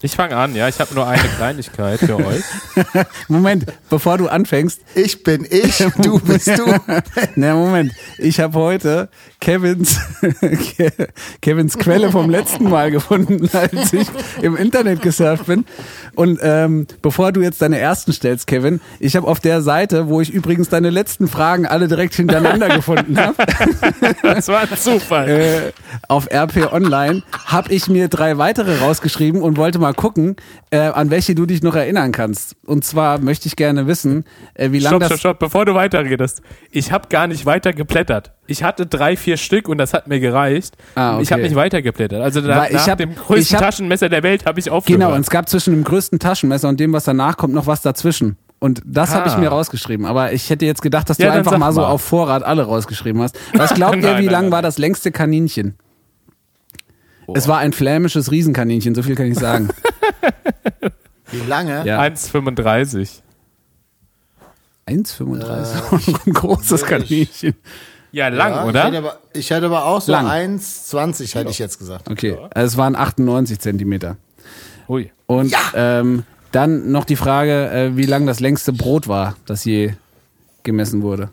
Ich fange an, ja. Ich habe nur eine Kleinigkeit für euch. <laughs> Moment, bevor du anfängst. Ich bin ich, <laughs> du bist du. <laughs> Na, Moment. Ich habe heute Kevins, Ke- Kevins Quelle vom letzten Mal gefunden, als ich im Internet gesurft bin. Und ähm, bevor du jetzt deine ersten stellst, Kevin, ich habe auf der Seite, wo ich übrigens deine letzten Fragen alle direkt hintereinander gefunden habe, Das war ein Zufall. äh, auf RP Online, habe ich mir drei weitere rausgeschrieben und wollte mal gucken, äh, an welche du dich noch erinnern kannst. Und zwar möchte ich gerne wissen, äh, wie lange Stopp, das... stopp, stopp, bevor du weiterredest. Ich habe gar nicht weiter geblättert. Ich hatte drei, vier Stück und das hat mir gereicht. Ah, okay. Ich habe nicht weiter geblättert. Also da, Weil ich nach hab- dem größten hab- Taschenmesser der Welt habe ich aufgehört. Genau, und es gab zwischen dem größten Taschenmesser und dem, was danach kommt, noch was dazwischen. Und das habe ich Ah. mir rausgeschrieben. Aber ich hätte jetzt gedacht, dass Ja, du einfach mal so mal. auf Vorrat alle rausgeschrieben hast. Was glaubt <laughs> ihr, Nein, wie nein, lang war das längste Kaninchen? Es war ein flämisches Riesenkaninchen, so viel kann ich sagen. <laughs> Wie lange? Ja. 1,35. 1,35. <laughs> ein großes Kaninchen. Ja, lang, Ja, Ich oder? hätte, aber, ich hätte aber auch so Lang. 1,20 hätte ich jetzt gesagt. Okay, also es waren 98 Zentimeter. Ui. Und ähm, dann noch die Frage, äh, wie lang das längste Brot war, das je gemessen wurde.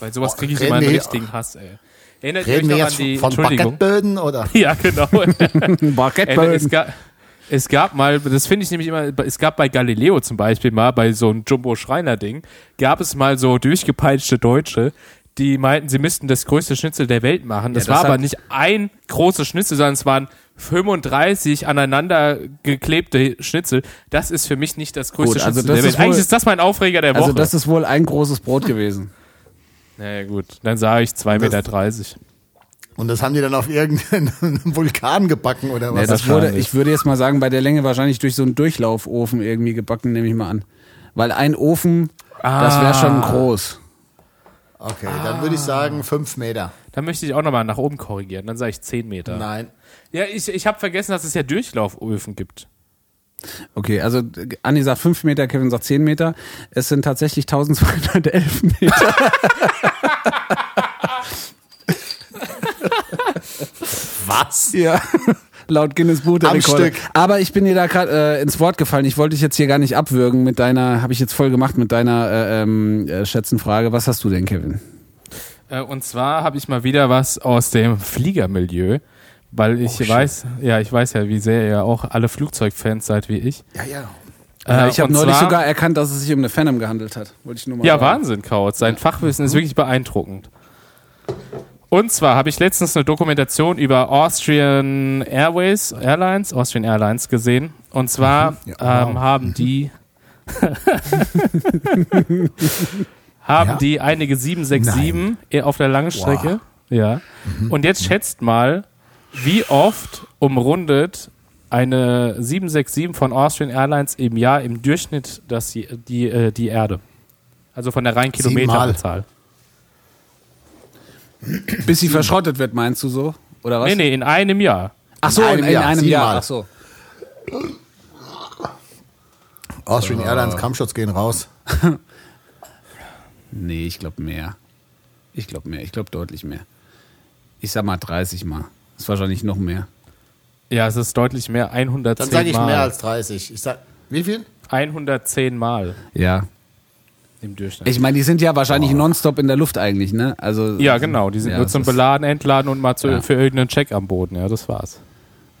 Bei sowas kriege ich reden immer einen richtigen Hass, ey. Erinnert Reden wir jetzt an die von? Baguetteböden oder? <laughs> Ja, genau. Ey, <laughs> Baguetteböden. es, gab, es gab mal, das finde ich nämlich immer, es gab bei Galileo zum Beispiel mal, bei so einem Jumbo-Schreiner-Ding, gab es mal so durchgepeitschte Deutsche, die meinten, sie müssten das größte Schnitzel der Welt machen. Das, Ja, das war aber nicht ein großes Schnitzel, sondern es waren 35 aneinander geklebte Schnitzel. Das ist für mich nicht das größte Gut, also Schnitzel das der ist Welt. wohl- Eigentlich ist das mein Aufreger der Woche. Also das ist wohl ein großes Brot gewesen. Naja, gut, dann sage ich 2,30 Meter. Und das haben die dann auf irgendeinem <laughs> Vulkan gebacken oder Nee, was? das wurde, ich würde jetzt mal sagen, bei der Länge wahrscheinlich durch so einen Durchlaufofen irgendwie gebacken, nehme ich mal an. Weil ein Ofen, das wäre schon groß. okay, dann würde ich sagen 5 Meter. Dann möchte ich auch nochmal nach oben korrigieren. Dann sage ich 10 Meter. Nein. Ja, ich, ich habe vergessen, dass es ja Durchlauföfen gibt. Okay, also Andi sagt 5 Meter, Kevin sagt 10 Meter. Es sind tatsächlich 1211 Meter. Was? Ja. Laut Guinness Buch der Am Rekorde. Stück. Aber ich bin dir da gerade äh, ins Wort gefallen. Ich wollte dich jetzt hier gar nicht abwürgen mit deiner, habe ich jetzt voll gemacht mit deiner äh, ähm, äh, Schätzenfrage. Was hast du denn, Kevin? Äh, und zwar habe ich mal wieder was aus dem Fliegermilieu, weil ich Oh, weiß, ja, ich weiß ja, wie sehr ihr auch alle Flugzeugfans seid wie ich. Ja, ja. Äh, ich habe neulich zwar- sogar erkannt, dass es sich um eine Phantom gehandelt hat. Wollte ich nur mal Ja, sagen. Wahnsinn, Kautz. Sein Fachwissen ist wirklich beeindruckend. Und zwar habe ich letztens eine Dokumentation über Austrian Airways, Airlines, Austrian Airlines gesehen. Und zwar Ja, ähm, haben die <laughs> haben Ja. die einige 767 auf der Langstrecke. Ja. Und jetzt schätzt mal, wie oft umrundet eine 767 von Austrian Airlines im Jahr im Durchschnitt das, die, die, äh, die Erde. Also von der reinen. Kilometerzahl. Bis sie verschrottet wird, meinst du so? Oder was? Nee, nee, in einem Jahr. Ach so, In in einem in Jahr, einem Jahr. Ach so. Austrian Airlines Kampfschutz gehen raus. <laughs> Nee, ich glaube mehr. Ich glaube mehr. Ich glaube deutlich mehr. Ich sag mal 30 Mal. Ist wahrscheinlich noch mehr. Ja, es ist deutlich mehr. 110 Dann sage ich Mal. mehr als 30. Ich sag, wie viel? 110 Mal Ja. im Durchschnitt. Ich meine, die sind ja wahrscheinlich nonstop in der Luft eigentlich, ne? Also ja, genau. Die sind ja, nur zum Beladen, Entladen und mal zu, Ja. für irgendeinen Check am Boden. Ja, das war's.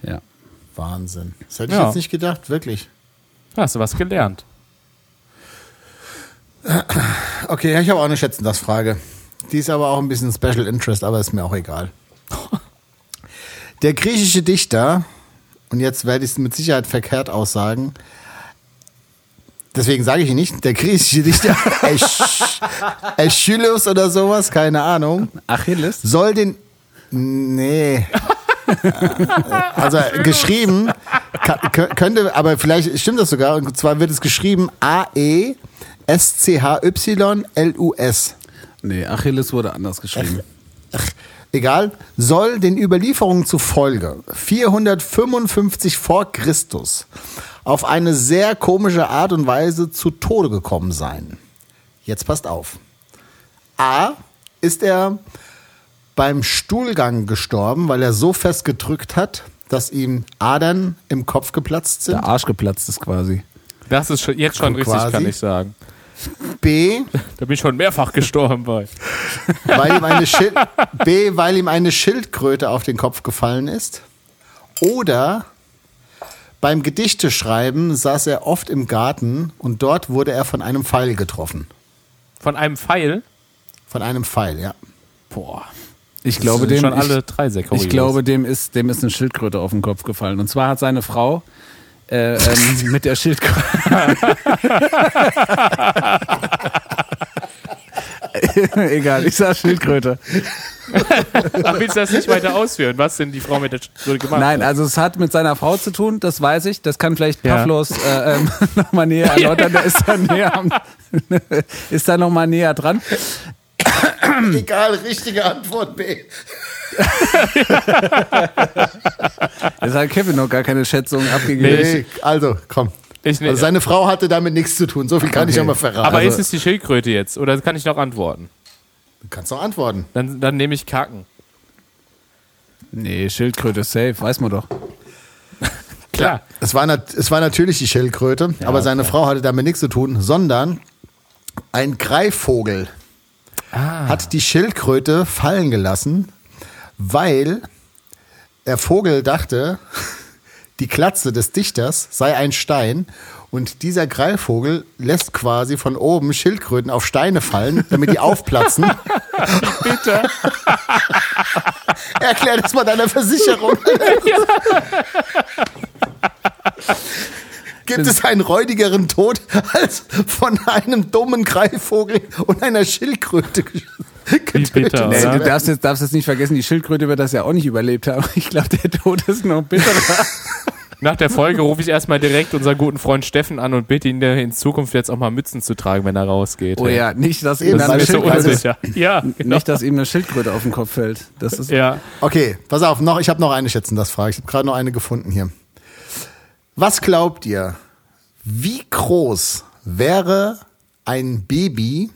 Ja. Wahnsinn. Das hätte ich Ja. jetzt nicht gedacht, wirklich. Hast du was gelernt? Okay, ich habe auch eine Schätzen das Frage. Die ist aber auch ein bisschen Special Interest, aber ist mir auch egal. <laughs> Der griechische Dichter, und jetzt werde ich es mit Sicherheit verkehrt aussagen, deswegen sage ich ihn nicht, der griechische Dichter <laughs> Aeschylus oder sowas, keine Ahnung, Achilles? soll den. Nee. <laughs> Also geschrieben, ka- kö- könnte, aber vielleicht stimmt das sogar, und zwar wird es geschrieben E A-E-S-C-H-Y-L-U-S. Nee, Achilles wurde anders geschrieben. Egal, soll den Überlieferungen zufolge 455 vor Christus auf eine sehr komische Art und Weise zu Tode gekommen sein. Jetzt passt auf. A. Ist er beim Stuhlgang gestorben, weil er so fest gedrückt hat, dass ihm Adern im Kopf geplatzt sind. Der Arsch geplatzt ist quasi. Das ist schon, jetzt schon richtig, Quasi. kann ich sagen. B. Da bin ich schon mehrfach gestorben bei. weil ihm eine B, weil ihm eine Schildkröte auf den Kopf gefallen ist. Oder beim Gedichteschreiben saß er oft im Garten und dort wurde er von einem Pfeil getroffen. Von einem Pfeil? Von einem Pfeil, ja. Boah. Ich glaube, dem, schon ich, alle drei sehr ich glaube, dem ist, dem ist eine Schildkröte auf den Kopf gefallen. Und zwar hat seine Frau äh, ähm, <laughs> mit der Schildkröte. <laughs> Egal, ich sag Schildkröte. Aber willst du das nicht weiter ausführen? Was denn die Frau mit der Schildkröte gemacht Nein, hat? also es hat mit seiner Frau zu tun, das weiß ich. Das kann vielleicht Ja. Pavlos äh, ähm, <laughs> nochmal näher erläutern. Der ist da näher, am, ist da noch mal näher dran. Egal, richtige Antwort B. <laughs> Jetzt hat Kevin noch gar keine Schätzung abgegeben. Nee, also, komm. Ich ne- Also seine Frau hatte damit nichts zu tun. So viel kann ich Okay. aber verraten. Aber also, ist es die Schildkröte jetzt? Oder kann ich noch antworten? du kannst doch antworten. Dann, dann nehme ich Kacken. Nee, Schildkröte safe, weiß man doch. <laughs> Klar. Es war, es war natürlich die Schildkröte, aber seine Frau hatte damit nichts zu tun, sondern ein Greifvogel hat die Schildkröte fallen gelassen, weil der Vogel dachte, die Klatze des Dichters sei ein Stein und dieser Greifvogel lässt quasi von oben Schildkröten auf Steine fallen, damit die aufplatzen. <laughs> Bitte. <laughs> Erklär das mal deiner Versicherung. <laughs> Gibt es einen räudigeren Tod als von einem dummen Greifvogel und einer Schildkröte gesch- <laughs> getötet? bitter, Nee, du darfst jetzt, darfst jetzt nicht vergessen, die Schildkröte wird das ja auch nicht überlebt haben. Ich glaube, der Tod ist noch bitterer. <laughs> Nach der Folge rufe ich erstmal direkt unseren guten Freund Steffen an und bitte ihn der in Zukunft jetzt auch mal Mützen zu tragen, wenn er rausgeht. Oh ja, nicht, dass ihm eine Das ist so Schildkröte- unsicher. Ja, genau. nicht, dass ihm eine Schildkröte auf den Kopf fällt. Das ist Ja. Okay, pass auf, noch, ich habe noch eine Schätzen, das Frage. Ich habe gerade noch eine gefunden hier. Was glaubt ihr, wie groß wäre ein Baby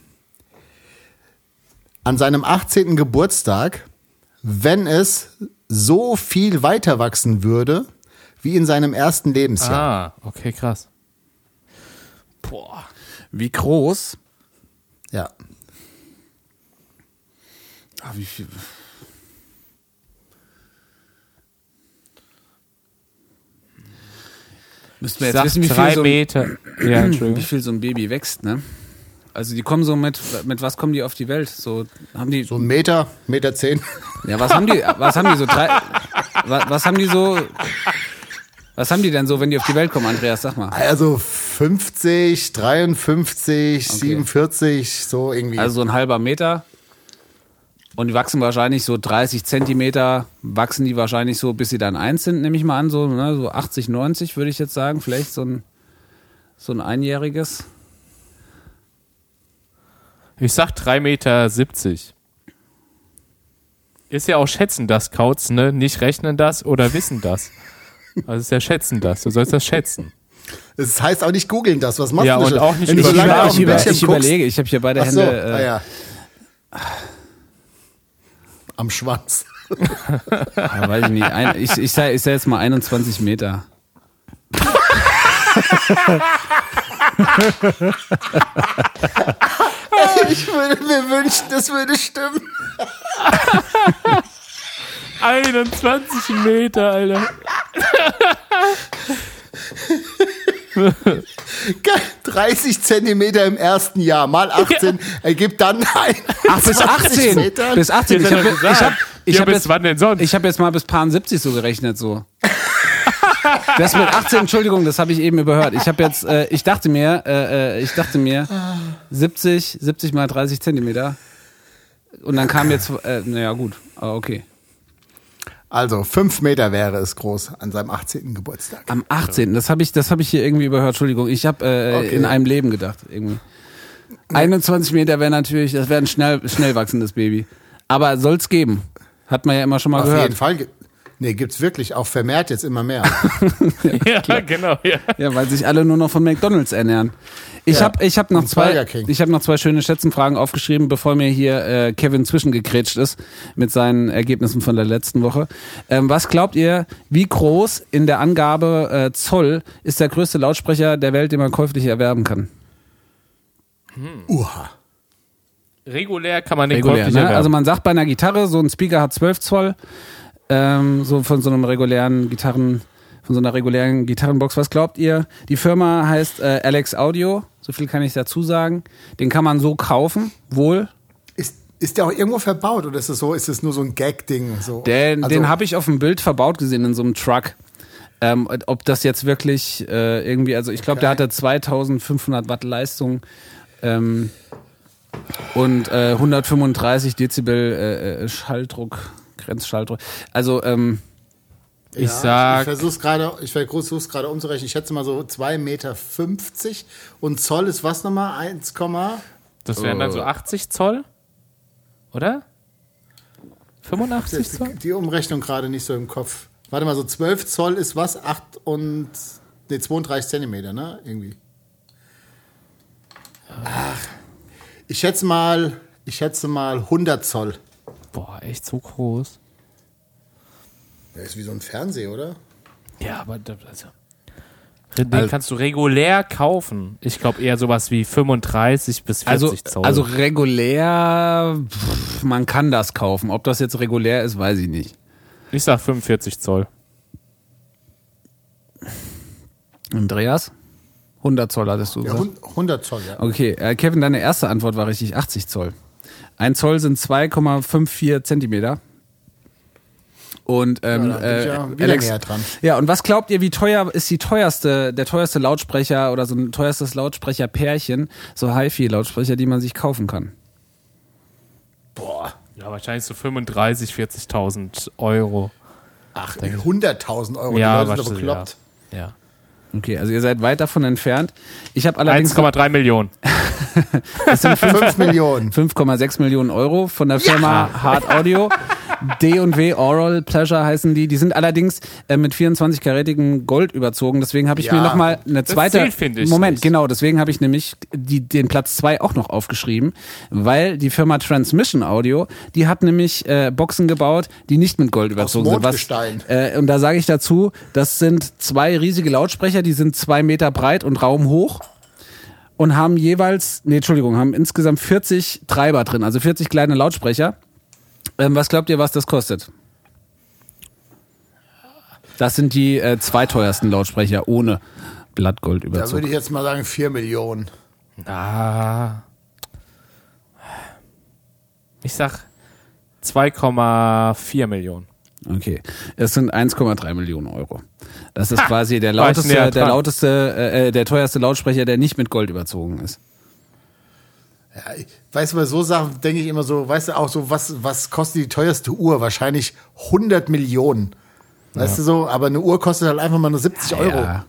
an seinem 18. Geburtstag, wenn es so viel weiter wachsen würde wie in seinem ersten Lebensjahr? Ah, okay, krass. Boah. wie groß? Ja. Ah, wie viel? Müssten wir jetzt sag wissen, wie drei viel, so, Meter. Ja, <clears throat> wie viel so ein Baby wächst, ne? Also die kommen so mit, mit was kommen die auf die Welt? So haben die So ein Meter, Meter zehn. Ja, was haben die, <laughs> was haben die so drei, was, was haben die so, was haben die denn so, wenn die auf die Welt kommen, Andreas, sag mal. Also 50, 53, 47, so irgendwie. Also so ein halber Meter. Und die wachsen wahrscheinlich so 30 Zentimeter, wachsen die wahrscheinlich so, bis sie dann eins sind, nehme ich mal an, so, ne, so 80, 90 würde ich jetzt sagen, vielleicht so ein, so ein einjähriges. Ich sag 3,70 Meter. Ist ja auch schätzen das, Kauz, ne? Nicht rechnen das oder wissen das. Also ist ja schätzen das. Du sollst das schätzen. Es heißt auch nicht googeln das. Was machst Ja, du und denn? auch nicht Wenn über- ich, über, ich überlege, ich habe hier beide Ach so, Hände. Äh, ah, ja. Am Schwanz. <laughs> Ja, weiß ich nicht. Ein, ich ich sage ich sag jetzt mal 21 Meter. <laughs> <laughs> Ich würde mir wünschen, das würde stimmen. <laughs> 21 Meter, Alter. <laughs> 30 Zentimeter im ersten Jahr mal 18 ergibt dann ein. Ach, bis 18. Metern. Bis 18. Ich habe ich hab, ich Ja, hab bis jetzt, wann denn sonst? ich hab jetzt mal bis Paar 70 so gerechnet so. Das mit 18, Entschuldigung, das habe ich eben überhört. Ich habe jetzt, äh, ich dachte mir, äh, äh, ich dachte mir, 70, 70 mal 30 Zentimeter. Und dann kam jetzt, äh, naja gut, aber okay. Also 5 Meter wäre es groß an seinem 18. Geburtstag. Am 18. Das habe ich, das habe ich hier irgendwie überhört. Entschuldigung, ich habe äh, Okay. in einem Leben gedacht irgendwie. 21 Meter wäre natürlich, das wäre ein schnell, schnell wachsendes Baby. Aber soll's geben. Hat man ja immer schon mal Auf gehört. jeden Fall. Nee, gibt's wirklich auch vermehrt jetzt immer mehr. <laughs> Ja, genau, ja. Ja, weil sich alle nur noch von McDonalds ernähren. Ich Ja, habe ich hab noch und zwei ich habe noch zwei schöne Schätzenfragen aufgeschrieben, bevor mir hier äh, Kevin zwischengekrätscht ist mit seinen Ergebnissen von der letzten Woche. Ähm, was glaubt ihr, wie groß in der Angabe äh, Zoll ist der größte Lautsprecher der Welt, den man käuflich erwerben kann? Uha. Regulär kann man den Regulär, käuflich ne? erwerben. Also man sagt bei einer Gitarre, so ein Speaker hat 12 Zoll, ähm, so von so einem regulären Gitarren, von so einer regulären Gitarrenbox. Was glaubt ihr? Die Firma heißt äh, Alex Audio, so viel kann ich dazu sagen. Den kann man so kaufen, wohl. Ist, ist der auch irgendwo verbaut oder ist es so, ist es nur so ein Gag-Ding? So? Den, Also- den habe ich auf dem Bild verbaut gesehen in so einem Truck. Ähm, ob das jetzt wirklich äh, irgendwie, also ich glaube, der Okay. hatte 2500 Watt Leistung ähm, und äh, 135 Dezibel äh, äh, Schalldruck, Grenzschalldruck. Also ähm, ich Ja, sag, Ich versuch's gerade, ich versuch's gerade umzurechnen. Ich schätze mal so 2,50 Meter und Zoll ist was nochmal? 1, das wären dann so 80 Zoll? Oder? 85 Zoll? die Umrechnung gerade nicht so im Kopf. Warte mal, so 12 Zoll ist was? 8 und nee, 32 Zentimeter, ne? Irgendwie. Ach, ich schätze mal, ich schätze mal 100 Zoll. Boah, echt so groß. Das ist wie so ein Fernseher, oder? Ja, aber das, also, den kannst du regulär kaufen. Ich glaube eher sowas wie 35 bis 40 also, Zoll. also regulär, pff, man kann das kaufen. Ob das jetzt regulär ist, weiß ich nicht. ich sag 45 Zoll. Andreas? 100 Zoll hattest du Ja, gesagt? 100 Zoll, ja. Okay, äh, Kevin, deine erste Antwort war richtig, 80 Zoll. Ein Zoll sind 2,54 Zentimeter. Und ähm, Ja, äh, ja Alex, näher dran. ja, und was glaubt ihr, wie teuer ist die teuerste, der teuerste Lautsprecher oder so ein teuerstes Lautsprecherpärchen, so HiFi-Lautsprecher, die man sich kaufen kann? Boah. Ja, wahrscheinlich so 35, 40.000 Euro. Ach, nee, 100.000 Euro. Ja, die Leute sind bekloppt. Ja. Okay, also ihr seid weit davon entfernt. Ich habe allerdings 1,3 Millionen. <laughs> es sind 5 Millionen. 5,6 Millionen Euro von der Firma Hard Audio. D&W Oral Pleasure heißen die. Die sind allerdings äh, mit 24-karätigem Gold überzogen. Deswegen habe ich Ja, mir nochmal eine das zweite... zählt, finde ich, Moment, nicht. genau. Deswegen habe ich nämlich die, den Platz zwei auch noch aufgeschrieben. Weil die Firma Transmission Audio, die hat nämlich äh, Boxen gebaut, die nicht mit Gold überzogen sind. Mondgestein. äh, und da sage ich dazu, das sind zwei riesige Lautsprecher, die sind zwei Meter breit und raumhoch und haben jeweils, nee, Entschuldigung, haben insgesamt 40 Treiber drin, also 40 kleine Lautsprecher. Ähm, was glaubt ihr, was das kostet? Das sind die äh, zweiteuersten Lautsprecher ohne Blattgold Da würde ich jetzt mal sagen 4 Millionen. Ah. Ich sag 2,4 Millionen. Okay, es sind 1,3 Millionen Euro. Das ist quasi der lauteste, der lauteste, äh, äh, der teuerste Lautsprecher, der nicht mit Gold überzogen ist. Ja, ich- weißt du, bei so Sachen denke ich immer so, weißt du auch so, was, was kostet die teuerste Uhr? Wahrscheinlich 100 Millionen. Weißt du so, aber eine Uhr kostet halt einfach mal nur 70 Euro. Ja.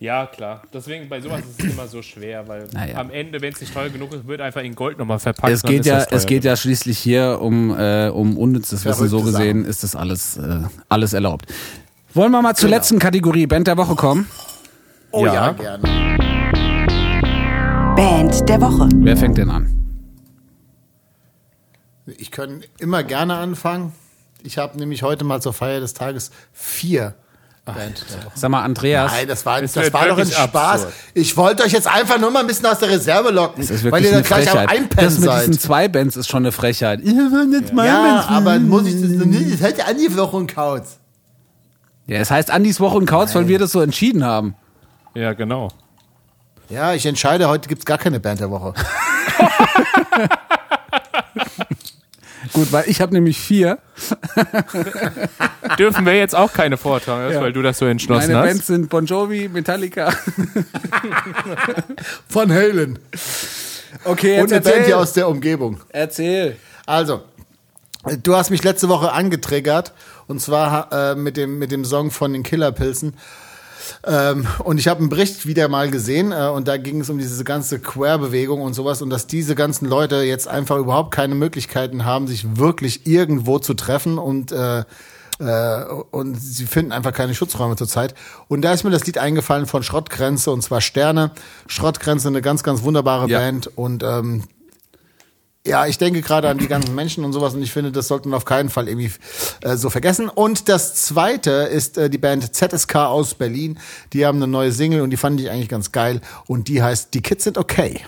Ja, klar. Deswegen bei sowas ist es immer so schwer, weil Naja. am Ende, wenn es nicht teuer genug ist, wird einfach in Gold nochmal verpackt. Es geht ja, es geht ja schließlich hier um, äh, um unnützes Wissen. So gesehen Sachen. ist das alles, äh, alles erlaubt. Wollen wir mal zur Genau. letzten Kategorie, Band der Woche kommen? Oh ja, Ja. gerne. Band der Woche. Wer fängt denn an? Ich kann immer gerne anfangen. Ich habe nämlich heute mal zur Feier des Tages vier Band. Sag mal, Andreas. Nein, das war, das war doch ein Spaß. absurd. Ich wollte euch jetzt einfach nur mal ein bisschen aus der Reserve locken, Das ist weil wirklich ihr dann eine gleich am Frechheit. Einpennen Das mit diesen seid. zwei Bands ist schon eine Frechheit. Ja, waren jetzt meine Ja, Bands. aber muss ich das, das hält ja an die Woche und Kauz. Ja, es heißt Andis Woche und Kauz, weil wir das so entschieden haben. Ja, genau. Ja, ich entscheide, heute gibt's gar keine Band der Woche. <laughs> Gut, weil ich habe nämlich vier. <laughs> Dürfen wir jetzt auch keine vortragen, Ja. weil du das so entschlossen Meine hast? Bands sind Bon Jovi, Metallica. Von Halen. Okay, Und eine Band hier aus der Umgebung. Erzähl. Also, du hast mich letzte Woche angetriggert und zwar äh, mit, dem, mit dem Song von den Killerpilzen. Ähm, und ich habe einen Bericht wieder mal gesehen äh, und da ging es um diese ganze Queer-Bewegung und sowas und dass diese ganzen Leute jetzt einfach überhaupt keine Möglichkeiten haben, sich wirklich irgendwo zu treffen und äh, äh, und sie finden einfach keine Schutzräume zurzeit. Und da ist mir das Lied eingefallen von Schrottgrenze und zwar Sterne. Schrottgrenze, eine ganz, ganz wunderbare Ja. Band und ähm, ja, ich denke gerade an die ganzen Menschen und sowas und ich finde, das sollten wir auf keinen Fall irgendwie äh, so vergessen. Und das zweite ist äh, die Band ZSK aus Berlin. Die haben eine neue Single und die fand ich eigentlich ganz geil und die heißt Die Kids sind okay.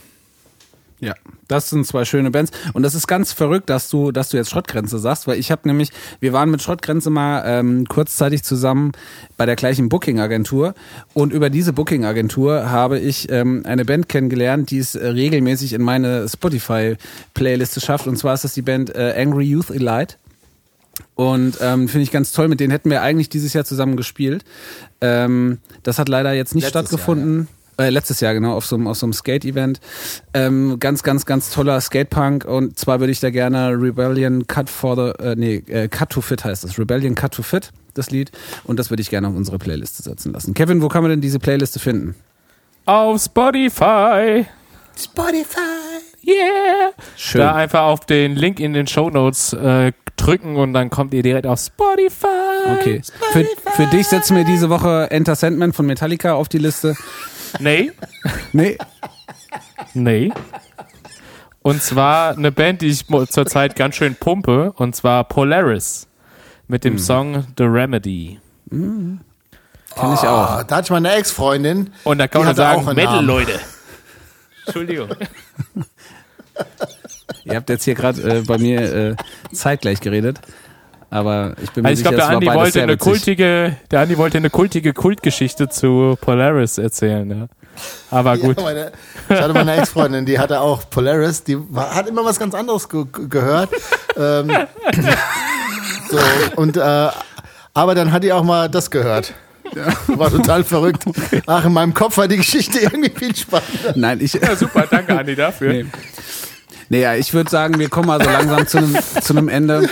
Ja, das sind zwei schöne Bands und das ist ganz verrückt, dass du, dass du jetzt Schrottgrenze sagst, weil ich habe nämlich, wir waren mit Schrottgrenze mal ähm, kurzzeitig zusammen bei der gleichen Booking-Agentur und über diese Booking-Agentur habe ich ähm, eine Band kennengelernt, die es äh, regelmäßig in meine Spotify-Playliste schafft und zwar ist das die Band äh, Angry Youth Elite. Und ähm, finde ich ganz toll, mit denen hätten wir eigentlich dieses Jahr zusammen gespielt. Ähm, das hat leider jetzt nicht Letztes Jahr, stattgefunden. Äh, letztes Jahr, genau, auf so einem, auf so einem Skate-Event. Ähm, ganz, ganz, ganz toller Skatepunk und zwar würde ich da gerne Rebellion Cut for the, äh, nee, äh, Cut to Fit heißt das. Rebellion Cut to Fit, das Lied. Und das würde ich gerne auf unsere Playliste setzen lassen. Kevin, wo kann man denn diese Playliste finden? Auf Spotify. Spotify. Yeah. Schön. Da einfach auf den Link in den Show Notes äh, drücken und dann kommt ihr direkt auf Spotify. Okay. Für, für dich setzen wir diese Woche Enter Sandman von Metallica auf die Liste. Nee. Nee. Nee. Und zwar eine Band, die ich zurzeit ganz schön pumpe, und zwar Polaris mit dem Song The Remedy. Kann ich auch. Ah, da hatte ich meine Ex-Freundin. Und da kann man auch sagen, Metal. Leute. <laughs> Entschuldigung. Ihr habt jetzt hier gerade äh, bei mir äh, zeitgleich geredet. Aber ich bin mir Also ich sicher, glaube, der Andi wollte eine witzig. kultige, der Andi wollte eine kultige Kultgeschichte zu Polaris erzählen, ja. Aber gut. Ja, meine, ich hatte meine Ex-Freundin, die hatte auch Polaris, die war, hat immer was ganz anderes ge ge- gehört. ähm, <laughs> so, und, äh, aber dann hat die auch mal das gehört. War total verrückt. <laughs> Ach, in meinem Kopf war die Geschichte irgendwie viel spannender. Nein, ich. Ja, super, danke Andi dafür. Nee. Nee, ja, ich würde sagen, wir kommen mal so langsam zu einem zu einem Ende.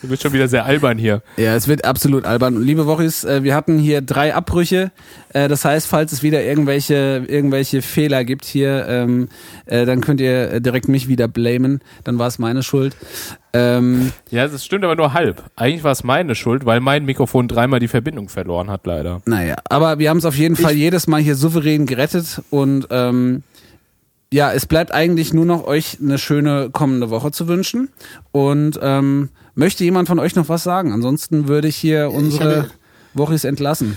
Du bist schon wieder sehr albern hier. Ja, es wird absolut albern. Und liebe Wochis, äh, wir hatten hier drei Abbrüche. Äh, Das heißt, falls es wieder irgendwelche irgendwelche Fehler gibt hier, ähm, äh, dann könnt ihr direkt mich wieder blamen. Dann war es meine Schuld. Ähm, Ja, das stimmt aber nur halb. Eigentlich war es meine Schuld, weil mein Mikrofon dreimal die Verbindung verloren hat, leider. Naja, aber wir haben es auf jeden Fall jedes Mal hier souverän gerettet und ähm, ja, es bleibt eigentlich nur noch euch eine schöne kommende Woche zu wünschen. Und ähm, möchte jemand von euch noch was sagen? Ansonsten würde ich hier unsere hatte- Wochis entlassen.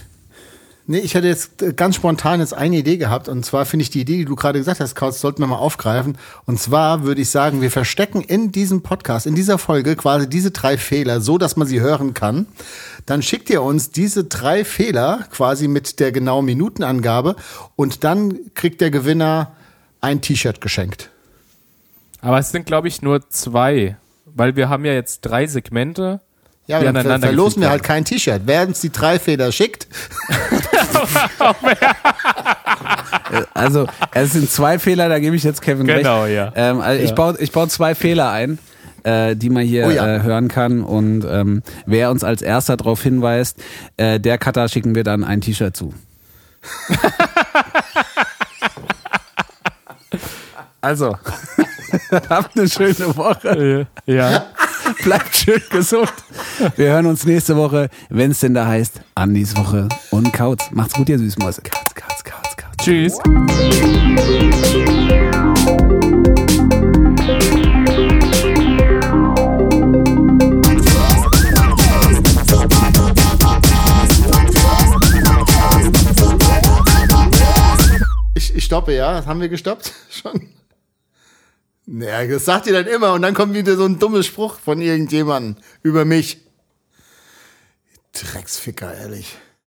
Nee, ich hätte jetzt äh, ganz spontan jetzt eine Idee gehabt. Und zwar finde ich die Idee, die du gerade gesagt hast, Kautz, sollten wir mal aufgreifen. Und zwar würde ich sagen, wir verstecken in diesem Podcast, in dieser Folge quasi diese drei Fehler, so dass man sie hören kann. Dann schickt ihr uns diese drei Fehler quasi mit der genauen Minutenangabe und dann kriegt der Gewinner ein T-Shirt geschenkt. Aber es sind, glaube ich, nur zwei. Weil wir haben ja jetzt drei Segmente. Ja, Die dann verlosen wir halt kein T-Shirt. Wer uns die drei Fehler schickt, <laughs> Also es sind zwei Fehler, da gebe ich jetzt Kevin Genau, recht. ja. Ähm, also ich Ja. baue ich baue zwei Fehler ein. Äh, die man hier Oh ja. äh, hören kann und ähm, wer uns als erster darauf hinweist, äh, der Cutter schicken wir dann ein T-Shirt zu. <laughs> Also, <laughs> habt eine schöne Woche. Ja. <laughs> Bleibt schön gesund. Wir hören uns nächste Woche, wenn es denn da heißt, Andis Woche und Kautz. Macht's gut, ihr Süßmäuse. Kautz, Kautz, Kautz, Kautz. Tschüss. Ich, ich stoppe, ja? Haben wir gestoppt <laughs> schon? Naja, das sagt ihr dann immer und dann kommt wieder so ein dummes Spruch von irgendjemandem über mich. Drecksficker, ehrlich.